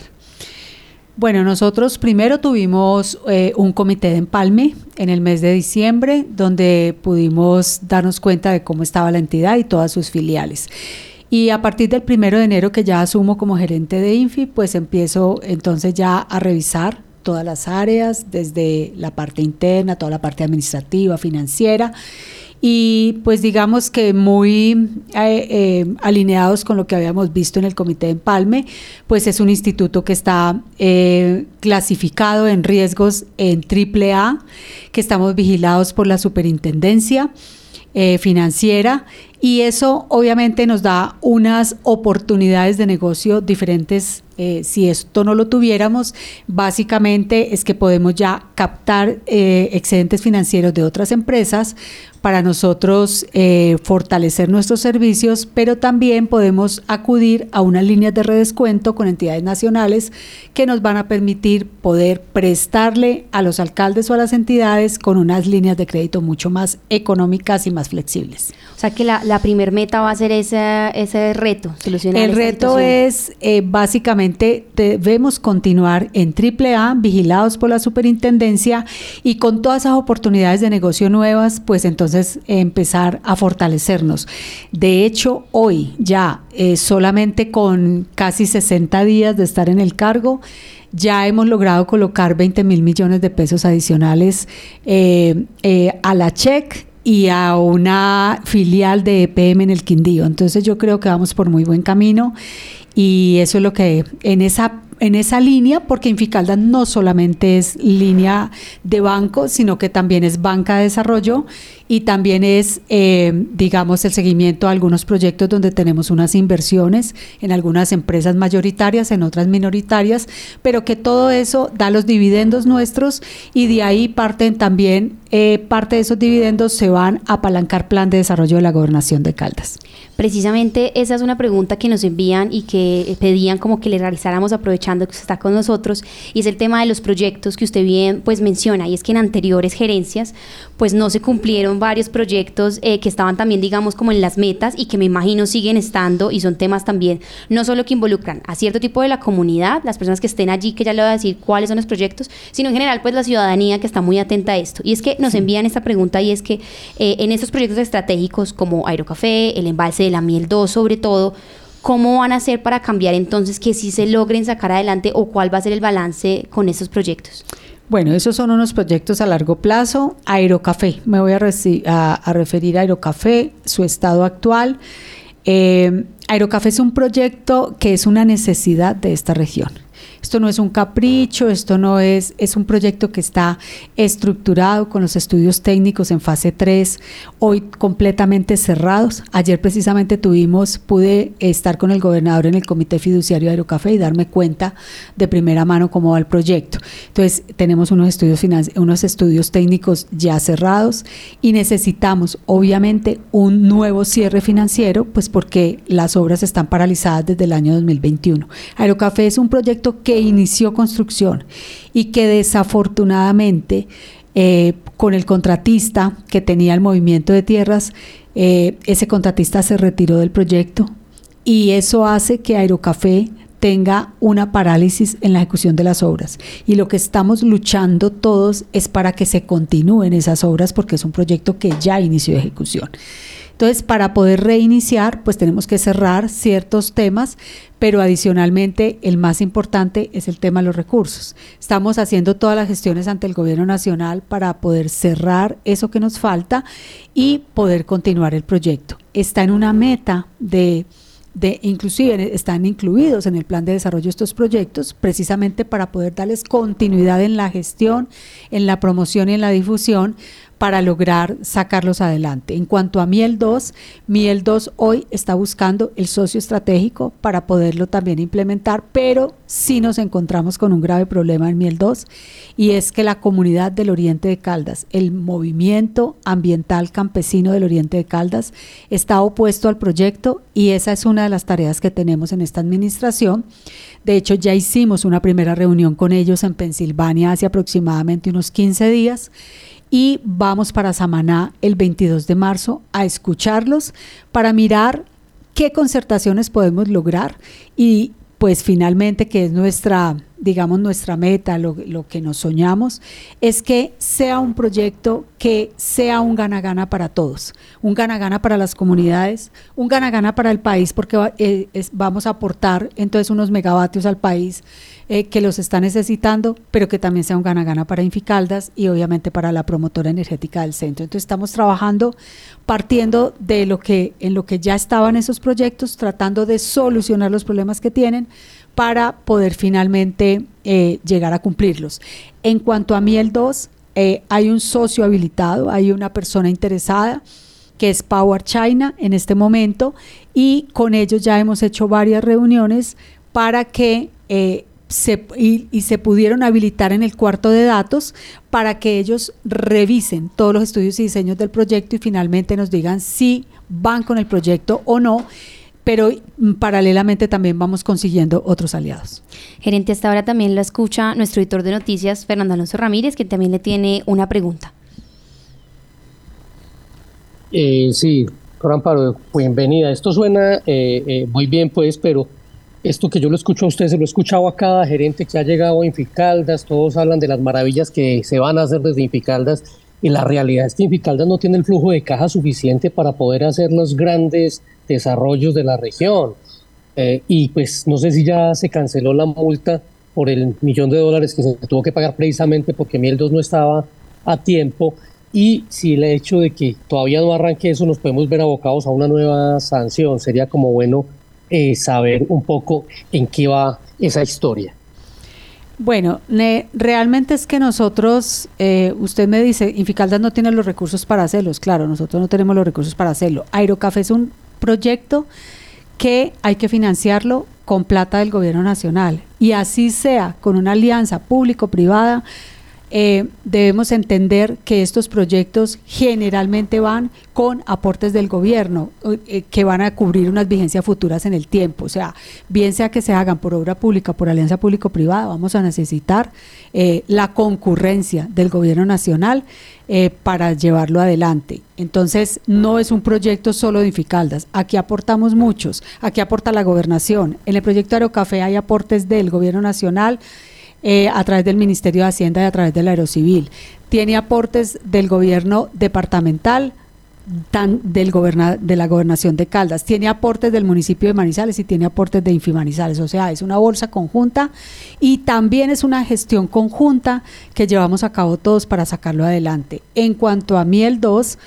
Bueno, nosotros primero tuvimos eh, un comité de empalme en el mes de diciembre donde pudimos darnos cuenta de cómo estaba la entidad y todas sus filiales. Y a partir del primero de enero que ya asumo como gerente de Infi, pues empiezo entonces ya a revisar todas las áreas, desde la parte interna, toda la parte administrativa, financiera, y pues digamos que muy eh, eh, alineados con lo que habíamos visto en el Comité de Empalme, pues es un instituto que está eh, clasificado en riesgos en AAA, que estamos vigilados por la superintendencia. financiera y eso obviamente nos da unas oportunidades de negocio diferentes. Si esto no lo tuviéramos, básicamente es que podemos ya captar excedentes financieros de otras empresas para nosotros eh, fortalecer nuestros servicios, pero también podemos acudir a unas líneas de redescuento con entidades nacionales que nos van a permitir poder prestarle a los alcaldes o a las entidades con unas líneas de crédito mucho más económicas y más flexibles. O sea que la, la primer meta va a ser ese, ese reto, solucionar. El reto es eh, debemos continuar en AAA, vigilados por la superintendencia y con todas esas oportunidades de negocio nuevas, pues entonces empezar a fortalecernos. De hecho, hoy ya eh, solamente con casi 60 días de estar en el cargo, ya hemos logrado colocar 20 mil millones de pesos adicionales eh, eh, a la check y a una filial de EPM en el Quindío. Entonces yo creo que vamos por muy buen camino y eso es lo que en esa en esa línea, porque Inficalda no solamente es línea de banco, sino que también es banca de desarrollo y también es, eh, digamos, el seguimiento a algunos proyectos donde tenemos unas inversiones en algunas empresas mayoritarias, en otras minoritarias, pero que todo eso da los dividendos nuestros y de ahí parten también, eh, parte de esos dividendos se van a apalancar plan de desarrollo de la gobernación de Caldas. Precisamente esa es una pregunta que nos envían y que pedían como que le realizáramos aprovechando que usted está con nosotros y es el tema de los proyectos que usted bien pues menciona y es que en anteriores gerencias pues no se cumplieron varios proyectos eh, que estaban también digamos como en las metas y que me imagino siguen estando y son temas también no solo que involucran a cierto tipo de la comunidad, las personas que estén allí que ya le voy a decir cuáles son los proyectos, sino en general pues la ciudadanía que está muy atenta a esto y es que nos envían esta pregunta y es que eh, en estos proyectos estratégicos como Aerocafé, el embalse de la miel 2 sobre todo, ¿cómo van a hacer para cambiar entonces que sí se logren sacar adelante o cuál va a ser el balance con estos proyectos? Bueno, esos son unos proyectos a largo plazo. Aerocafé, me voy a, referir a Aerocafé, su estado actual. Eh, Aerocafé es un proyecto que es una necesidad de esta región. Esto no es un capricho, esto no es, es un proyecto que está estructurado con los estudios técnicos en fase 3, hoy completamente cerrados. Ayer precisamente tuvimos, pude estar con el gobernador en el Comité Fiduciario de Aerocafé y darme cuenta de primera mano cómo va el proyecto. Entonces, tenemos unos estudios, unos estudios técnicos ya cerrados y necesitamos, obviamente, un nuevo cierre financiero, pues porque las obras están paralizadas desde el año 2021. Aerocafé es un proyecto que inició construcción y que desafortunadamente eh, con el contratista que tenía el movimiento de tierras, eh, ese contratista se retiró del proyecto y eso hace que Aerocafé tenga una parálisis en la ejecución de las obras. Y lo que estamos luchando todos es para que se continúen esas obras porque es un proyecto que ya inició ejecución. Entonces, para poder reiniciar, pues tenemos que cerrar ciertos temas, pero adicionalmente el más importante es el tema de los recursos. Estamos haciendo todas las gestiones ante el gobierno nacional para poder cerrar eso que nos falta y poder continuar el proyecto. Está en una meta de de inclusive están incluidos en el plan de desarrollo estos proyectos precisamente para poder darles continuidad en la gestión, en la promoción y en la difusión para lograr sacarlos adelante. En cuanto a Miel 2, Miel 2 hoy está buscando el socio estratégico para poderlo también implementar, pero sí nos encontramos con un grave problema en Miel 2 y es que la comunidad del Oriente de Caldas, el movimiento ambiental campesino del Oriente de Caldas, está opuesto al proyecto y esa es una de las tareas que tenemos en esta administración. De hecho, ya hicimos una primera reunión con ellos en Pensilvania hace aproximadamente unos 15 días y vamos para Samaná el 22 de marzo a escucharlos para mirar qué concertaciones podemos lograr y pues finalmente que es nuestra digamos, nuestra meta, lo, lo, que nos soñamos, es que sea un proyecto que sea un gana-gana para todos, un gana-gana para las comunidades, un gana-gana para el país, porque eh, vamos a aportar entonces unos megavatios al país eh, que los está necesitando, pero que también sea un gana-gana para Inficaldas y obviamente para la promotora energética del centro. Entonces estamos trabajando partiendo de lo que en lo que ya estaban esos proyectos, tratando de solucionar los problemas que tienen para poder finalmente eh, llegar a cumplirlos. En cuanto a Miel 2, eh, hay un socio habilitado, hay una persona interesada que es Power China en este momento y con ellos ya hemos hecho varias reuniones para que eh, se, y, se pudieron habilitar en el cuarto de datos para que ellos revisen todos los estudios y diseños del proyecto y finalmente nos digan si van con el proyecto o no pero mm, paralelamente también vamos consiguiendo otros aliados. Gerente, hasta ahora también lo escucha nuestro editor de noticias, Fernando Alonso Ramírez, que también le tiene una pregunta. Eh, sí, Amparo, bienvenida. Esto suena eh, eh, muy bien, pues, pero esto que yo lo escucho a usted, se lo he escuchado a cada gerente que ha llegado a Inficaldas, todos hablan de las maravillas que se van a hacer desde Inficaldas, y la realidad es que Inficaldas no tiene el flujo de caja suficiente para poder hacer los grandes desarrollos de la región. Eh, y pues no sé si ya se canceló la multa por el millón de dólares que se tuvo que pagar precisamente porque Miel 2 no estaba a tiempo. Y si el hecho de que todavía no arranque eso, nos podemos ver abocados a una nueva sanción. Sería como bueno eh, saber un poco en qué va esa historia. Bueno, realmente es que nosotros, eh, usted me dice, Inficaldas no tiene los recursos para hacerlos. Claro, nosotros no tenemos los recursos para hacerlo. Aerocafé es un proyecto que hay que financiarlo con plata del gobierno nacional. Y así sea, con una alianza público-privada, eh, debemos entender que estos proyectos generalmente van con aportes del gobierno eh, que van a cubrir unas vigencias futuras en el tiempo. O sea, bien sea que se hagan por obra pública, por alianza público-privada, vamos a necesitar eh, la concurrencia del gobierno nacional para llevarlo adelante. Entonces, no es un proyecto solo de Inficaldas. Aquí aportamos muchos. Aquí aporta la gobernación. En el proyecto Aerocafé hay aportes del gobierno nacional. Eh, a través del Ministerio de Hacienda y a través del Aerocivil. Tiene aportes del gobierno departamental, del de la gobernación de Caldas, tiene aportes del municipio de Manizales y tiene aportes de Infimanizales, o sea, es una bolsa conjunta y también es una gestión conjunta que llevamos a cabo todos para sacarlo adelante. En cuanto a Miel 2,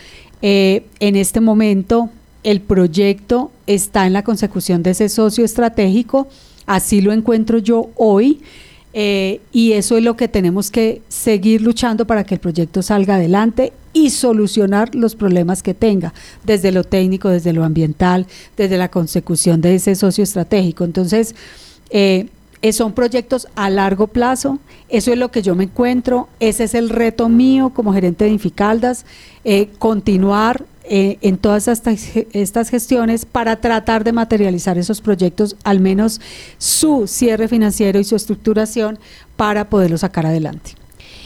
eh, en este momento el proyecto está en la consecución de ese socio estratégico, así lo encuentro yo hoy. Eh, y eso es lo que tenemos que seguir luchando para que el proyecto salga adelante y solucionar los problemas que tenga, desde lo técnico, desde lo ambiental, desde la consecución de ese socio estratégico. Entonces, eh, eh, son proyectos a largo plazo, eso es lo que yo me encuentro, ese es el reto mío como gerente de Inficaldas, continuar eh, en todas estas, gestiones para tratar de materializar esos proyectos, al menos su cierre financiero y su estructuración para poderlo sacar adelante.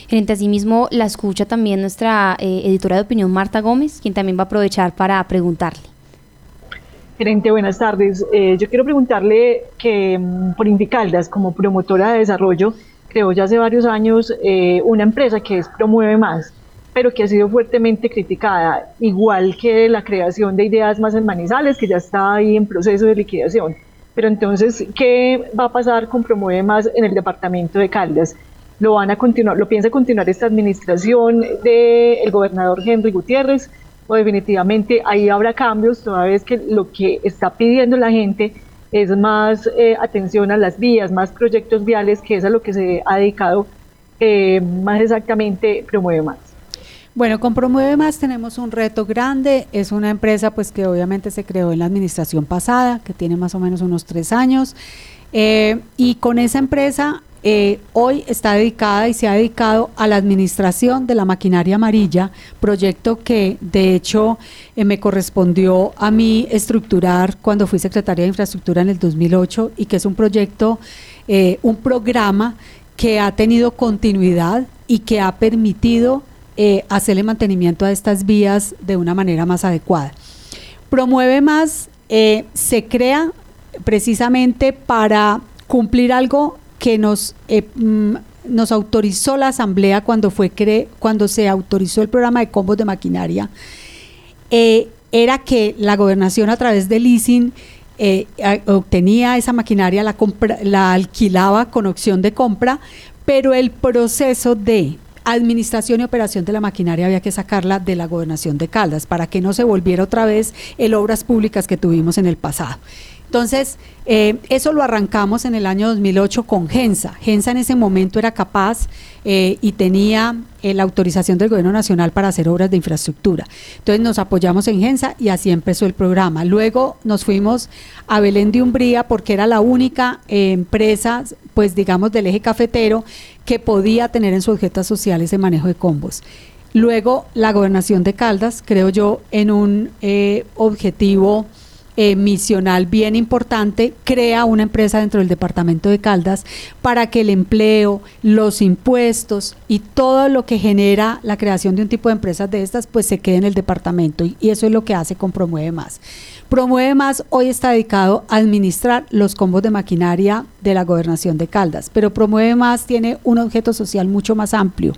Gerente, asimismo la escucha también nuestra eh, editora de opinión, Marta Gómez, quien también va a aprovechar para preguntarle. Gerente, buenas tardes. Eh, yo quiero preguntarle que mm, por Indicaldas, como promotora de desarrollo, creo ya hace varios años una empresa que es Promueve Más pero que ha sido fuertemente criticada, igual que la creación de ideas más en Manizales, que ya está ahí en proceso de liquidación. Pero entonces, ¿qué va a pasar con Promueve Más en el departamento de Caldas? ¿Lo van a continuar, lo piensa continuar esta administración del gobernador Henry Gutiérrez? ¿O definitivamente ahí habrá cambios, toda vez que lo que está pidiendo la gente es más eh, atención a las vías, más proyectos viales, que es a lo que se ha dedicado eh, más exactamente Promueve Más? Bueno, con Promueve Más tenemos un reto grande. Es una empresa pues que obviamente se creó en la administración pasada, que tiene más o menos unos tres años. Eh, y con esa empresa eh, hoy está dedicada y se ha dedicado a la administración de la maquinaria amarilla, proyecto que de hecho eh, me correspondió a mí estructurar cuando fui secretaria de infraestructura en el 2008 y que es un proyecto, un programa que ha tenido continuidad y que ha permitido eh, hacerle mantenimiento a estas vías de una manera más adecuada. Promueve más, eh, se crea precisamente para cumplir algo que nos, eh, mm, nos autorizó la Asamblea cuando, fue cre cuando se autorizó el programa de combos de maquinaria era que la gobernación a través del leasing obtenía esa maquinaria, la, la alquilaba con opción de compra, pero el proceso de administración y operación de la maquinaria había que sacarla de la gobernación de Caldas para que no se volviera otra vez el obras públicas que tuvimos en el pasado. Entonces, eh, eso lo arrancamos en el año 2008 con Gensa. Gensa en ese momento era capaz eh, y tenía eh, la autorización del Gobierno Nacional para hacer obras de infraestructura. Entonces nos apoyamos en Gensa y así empezó el programa. Luego nos fuimos a Belén de Umbría porque era la única empresa, pues digamos, del eje cafetero que podía tener en su objeto social ese manejo de combos. Luego la gobernación de Caldas, creo yo, en un objetivo eh, misional bien importante, crea una empresa dentro del departamento de Caldas para que el empleo, los impuestos y todo lo que genera la creación de un tipo de empresas de estas, pues se quede en el departamento y, eso es lo que hace con Promueve Más. Promueve Más hoy está dedicado a administrar los combos de maquinaria de la gobernación de Caldas, pero Promueve Más tiene un objeto social mucho más amplio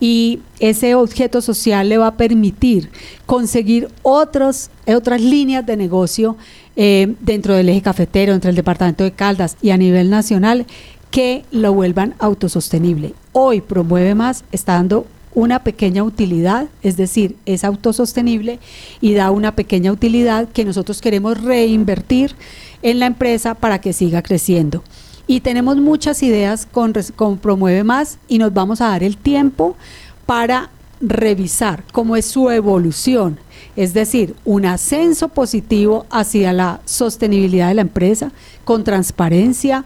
y ese objeto social le va a permitir conseguir otros, otras líneas de negocio eh, dentro del eje cafetero, entre el departamento de Caldas y a nivel nacional que lo vuelvan autosostenible. Hoy Promueve Más está dando una pequeña utilidad, es decir, es autosostenible y da una pequeña utilidad que nosotros queremos reinvertir en la empresa para que siga creciendo y tenemos muchas ideas con, Promueve Más y nos vamos a dar el tiempo para revisar cómo es su evolución, es decir, un ascenso positivo hacia la sostenibilidad de la empresa, con transparencia,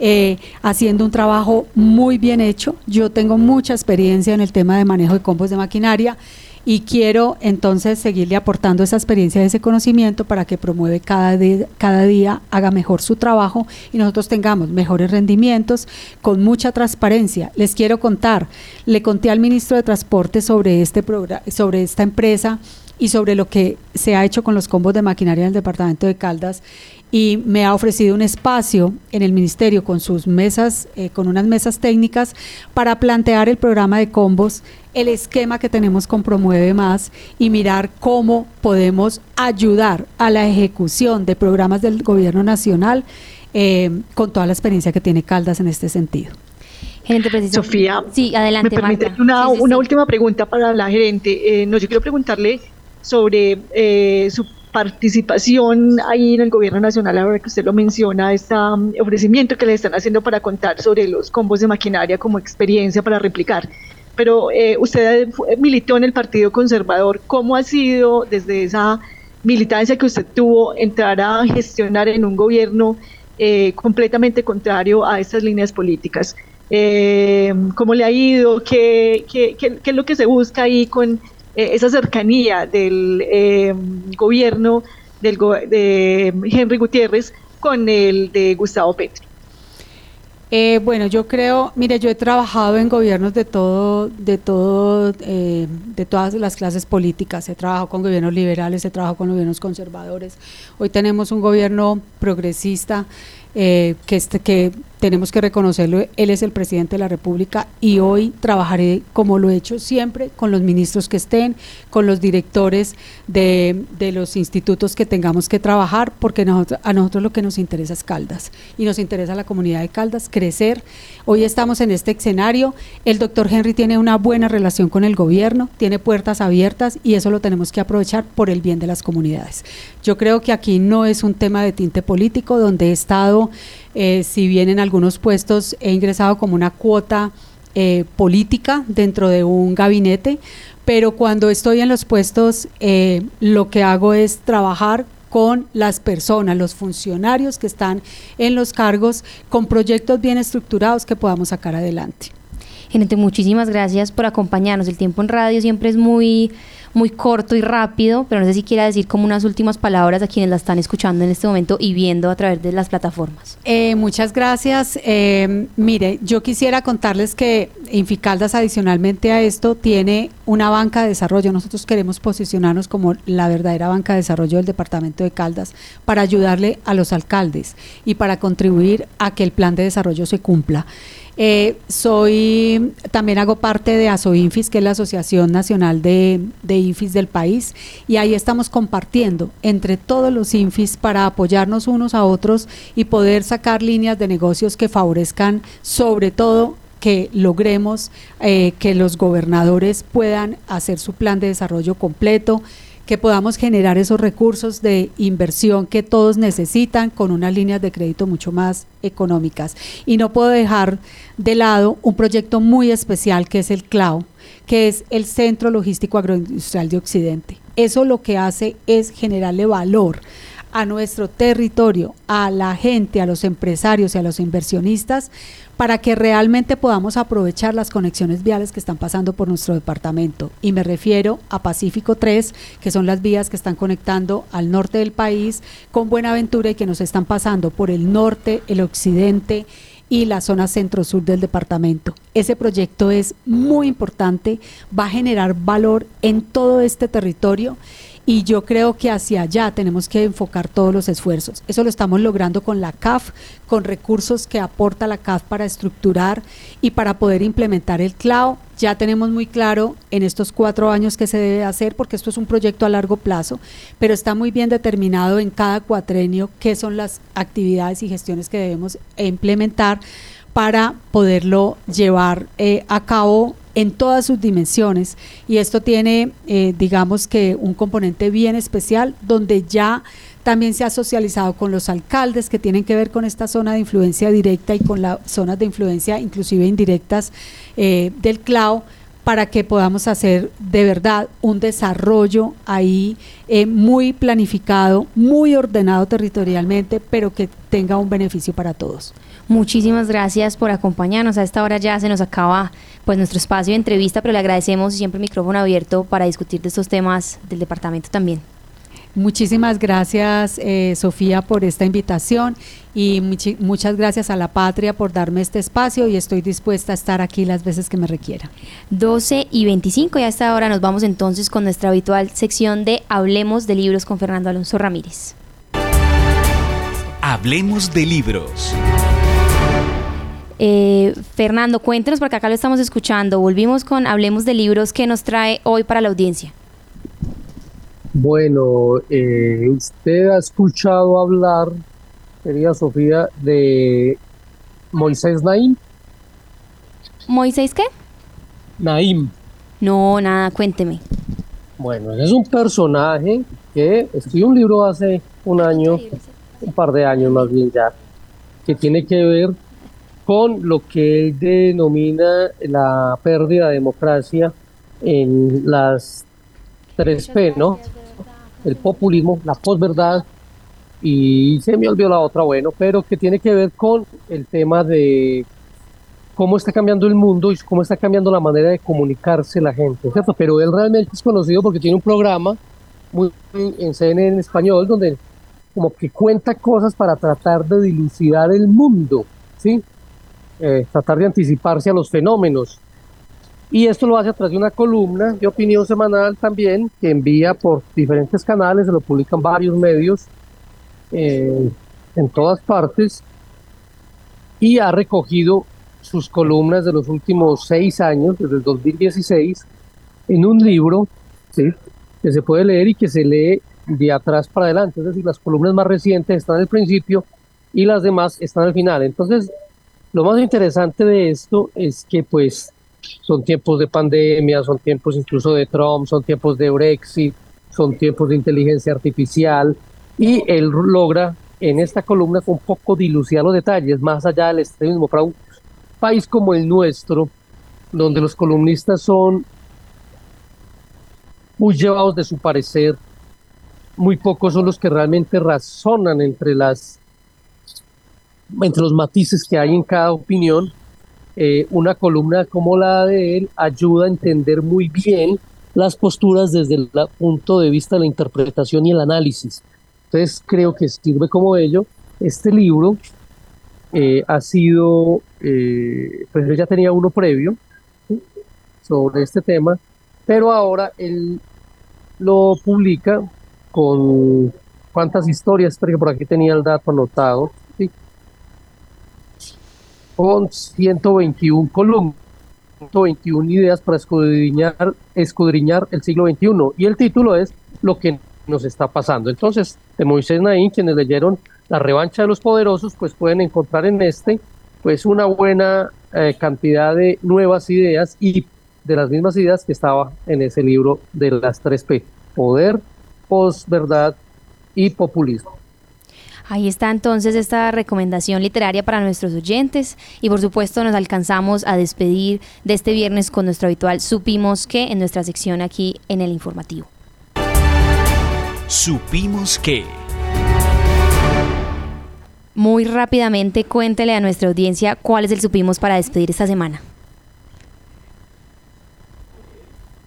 eh, haciendo un trabajo muy bien hecho. Yo tengo mucha experiencia en el tema de manejo de combos de maquinaria y quiero entonces seguirle aportando esa experiencia, ese conocimiento para que promueve cada día, cada día, haga mejor su trabajo y nosotros tengamos mejores rendimientos con mucha transparencia. Les quiero contar, le conté al ministro de Transporte sobre este sobre esta empresa y sobre lo que se ha hecho con los combos de maquinaria en el departamento de Caldas y me ha ofrecido un espacio en el ministerio con sus mesas, eh, con unas mesas técnicas para plantear el programa de combos, el esquema que tenemos con Promueve Más y mirar cómo podemos ayudar a la ejecución de programas del gobierno nacional eh, con toda la experiencia que tiene Caldas en este sentido. Gerente Sofía, sí, adelante. Me permite una, una última pregunta para la gerente. Eh, no, yo quiero preguntarle sobre su participación ahí en el gobierno nacional, ahora que usted lo menciona, este ofrecimiento que le están haciendo para contar sobre los combos de maquinaria como experiencia para replicar. Pero eh, usted militó en el Partido Conservador, ¿cómo ha sido desde esa militancia que usted tuvo entrar a gestionar en un gobierno eh, completamente contrario a estas líneas políticas? Eh, ¿Cómo le ha ido? ¿Qué, qué, qué, qué es lo que se busca ahí con eh, esa cercanía del eh, gobierno del de Henry Gutiérrez con el de Gustavo Petro. Eh, bueno, yo creo, mire, yo he trabajado en gobiernos de todo, de todo, de todas las clases políticas. He trabajado con gobiernos liberales, he trabajado con gobiernos conservadores. Hoy tenemos un gobierno progresista que, este, que tenemos que reconocerlo, él es el presidente de la República y hoy trabajaré como lo he hecho siempre con los ministros que estén, con los directores de, los institutos que tengamos que trabajar, porque a nosotros lo que nos interesa es Caldas y nos interesa la comunidad de Caldas, crecer. Hoy estamos en este escenario, el doctor Henry tiene una buena relación con el gobierno, tiene puertas abiertas y eso lo tenemos que aprovechar por el bien de las comunidades. Yo creo que aquí no es un tema de tinte político, donde he estado eh, si bien en algunos puestos he ingresado como una cuota eh, política dentro de un gabinete, pero cuando estoy en los puestos eh, lo que hago es trabajar con las personas, los funcionarios que están en los cargos, con proyectos bien estructurados que podamos sacar adelante. Gente, muchísimas gracias por acompañarnos. El tiempo en radio siempre es muy muy corto y rápido, pero no sé si quiera decir como unas últimas palabras a quienes la están escuchando en este momento y viendo a través de las plataformas. Eh, muchas gracias. Eh, mire, yo quisiera contarles que Inficaldas adicionalmente a esto tiene una banca de desarrollo. Nosotros queremos posicionarnos como la verdadera banca de desarrollo del departamento de Caldas para ayudarle a los alcaldes y para contribuir a que el plan de desarrollo se cumpla. Eh, soy, también hago parte de ASOINFIS, que es la Asociación Nacional de, de, Infis del país, y ahí estamos compartiendo entre todos los Infis para apoyarnos unos a otros y poder sacar líneas de negocios que favorezcan sobre todo que logremos eh, que los gobernadores puedan hacer su plan de desarrollo completo, que podamos generar esos recursos de inversión que todos necesitan con unas líneas de crédito mucho más económicas. Y no puedo dejar de lado un proyecto muy especial que es el CLAO, que es el Centro Logístico Agroindustrial de Occidente. Eso lo que hace es generarle valor a nuestro territorio, a la gente, a los empresarios y a los inversionistas, para que realmente podamos aprovechar las conexiones viales que están pasando por nuestro departamento. Y me refiero a Pacífico 3, que son las vías que están conectando al norte del país con Buenaventura y que nos están pasando por el norte, el occidente y la zona centro-sur del departamento. Ese proyecto es muy importante, va a generar valor en todo este territorio y yo creo que hacia allá tenemos que enfocar todos los esfuerzos. Eso lo estamos logrando con la CAF, con recursos que aporta la CAF para estructurar y para poder implementar el CLAO. Ya tenemos muy claro en estos cuatro años qué se debe hacer, porque esto es un proyecto a largo plazo, pero está muy bien determinado en cada cuatrenio qué son las actividades y gestiones que debemos implementar para poderlo llevar eh, a cabo en todas sus dimensiones y esto tiene, eh, digamos que, un componente bien especial donde ya también se ha socializado con los alcaldes que tienen que ver con esta zona de influencia directa y con las zonas de influencia inclusive indirectas eh, del CLAO para que podamos hacer de verdad un desarrollo ahí eh, muy planificado, muy ordenado territorialmente, pero que tenga un beneficio para todos. Muchísimas gracias por acompañarnos. A esta hora ya se nos acaba pues nuestro espacio de entrevista, pero le agradecemos siempre el micrófono abierto para discutir de estos temas del departamento también. Muchísimas gracias, eh, Sofía, por esta invitación y muchas gracias a la patria por darme este espacio y estoy dispuesta a estar aquí las veces que me requiera. 12 y 25 y a esta hora nos vamos entonces con nuestra habitual sección de Hablemos de Libros con Fernando Alonso Ramírez. Hablemos de Libros. Eh, Fernando, cuéntenos porque acá lo estamos escuchando. Volvimos con Hablemos de Libros que nos trae hoy para la audiencia. Bueno, eh, usted ha escuchado hablar, querida Sofía, de Moisés Naim. ¿Moisés qué? Naim. No, nada, cuénteme. Bueno, es un personaje que escribió un libro hace un año, un par de años más bien ya, que tiene que ver con lo que él denomina la pérdida de democracia en las 3P, ¿no? el populismo, la posverdad, y se me olvidó la otra, bueno, pero que tiene que ver con el tema de cómo está cambiando el mundo y cómo está cambiando la manera de comunicarse la gente, ¿cierto? Pero él realmente es conocido porque tiene un programa muy, en CNN en español donde como que cuenta cosas para tratar de dilucidar el mundo, ¿sí? Eh, tratar de anticiparse a los fenómenos. Y esto lo hace a través de una columna de opinión semanal también, que envía por diferentes canales, se lo publican varios medios eh, en todas partes, y ha recogido sus columnas de los últimos seis años, desde el 2016, en un libro que se puede leer y que se lee de atrás para adelante, es decir, las columnas más recientes están al principio y las demás están al final. Entonces, lo más interesante de esto es que pues son tiempos de pandemia, son tiempos incluso de Trump, son tiempos de Brexit, son tiempos de inteligencia artificial y él logra en esta columna un poco dilucidar los detalles más allá del extremismo para un país como el nuestro, donde los columnistas son muy llevados de su parecer, muy pocos son los que realmente razonan entre las entre los matices que hay en cada opinión eh, una columna como la de él ayuda a entender muy bien las posturas desde el punto de vista de la interpretación y el análisis. Entonces creo que sirve como ello. Este libro eh, ha sido, eh, pues yo ya tenía uno previo sobre este tema, pero ahora él lo publica con cuántas historias, porque por aquí tenía el dato anotado, con 121 columnas, 121 ideas para escudriñar, escudriñar el siglo XXI. Y el título es Lo que nos está pasando. Entonces, de Moisés Naín, quienes leyeron La revancha de los poderosos, pues pueden encontrar en este pues una buena eh, cantidad de nuevas ideas y de las mismas ideas que estaba en ese libro de las 3P, poder, posverdad y populismo. Ahí está entonces esta recomendación literaria para nuestros oyentes y por supuesto nos alcanzamos a despedir de este viernes con nuestro habitual Supimos que en nuestra sección aquí en el informativo. Supimos que... Muy rápidamente cuéntele a nuestra audiencia cuál es el Supimos para despedir esta semana.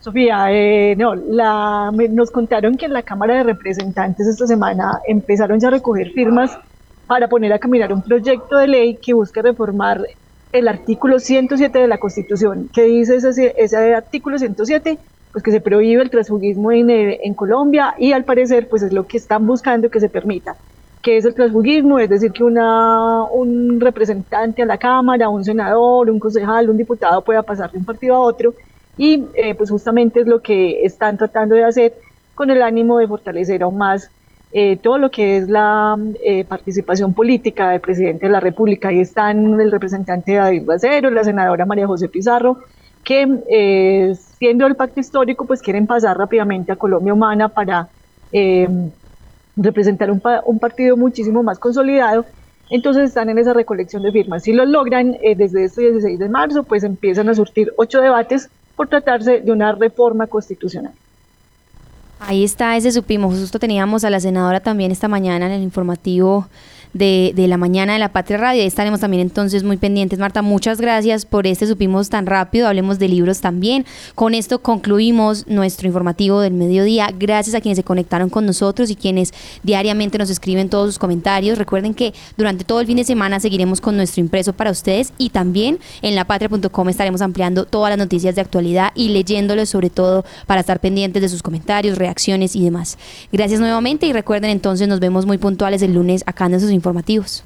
Sofía, eh, no, la, nos contaron que en la Cámara de Representantes esta semana empezaron ya a recoger firmas para poner a caminar un proyecto de ley que busca reformar el artículo 107 de la Constitución. ¿Qué dice ese, artículo 107? Pues que se prohíbe el transfugismo en, en, Colombia y al parecer pues es lo que están buscando que se permita. ¿Qué es el transfugismo? Es decir, que una, un representante a la Cámara, un senador, un concejal, un diputado pueda pasar de un partido a otro y eh, pues justamente es lo que están tratando de hacer con el ánimo de fortalecer aún más eh, todo lo que es la eh, participación política del presidente de la República. Ahí están el representante David Bacero, la senadora María José Pizarro, que siendo el pacto histórico, pues quieren pasar rápidamente a Colombia Humana para representar un, un, partido muchísimo más consolidado. Entonces están en esa recolección de firmas. Si lo logran, desde este 16 de marzo, pues empiezan a surtir ocho debates por tratarse de una reforma constitucional. Ahí está ese supimos. Justo teníamos a la senadora también esta mañana en el informativo de, de, la mañana de la Patria Radio. Ahí estaremos también entonces muy pendientes. Marta, muchas gracias por este Supimos tan rápido. Hablemos de libros también. Con esto concluimos nuestro informativo del mediodía. Gracias a quienes se conectaron con nosotros y quienes diariamente nos escriben todos sus comentarios. Recuerden que durante todo el fin de semana seguiremos con nuestro impreso para ustedes y también en lapatria.com estaremos ampliando todas las noticias de actualidad y leyéndoles sobre todo para estar pendientes de sus comentarios, reacciones y demás. Gracias nuevamente y recuerden entonces nos vemos muy puntuales el lunes acá en esos informativos.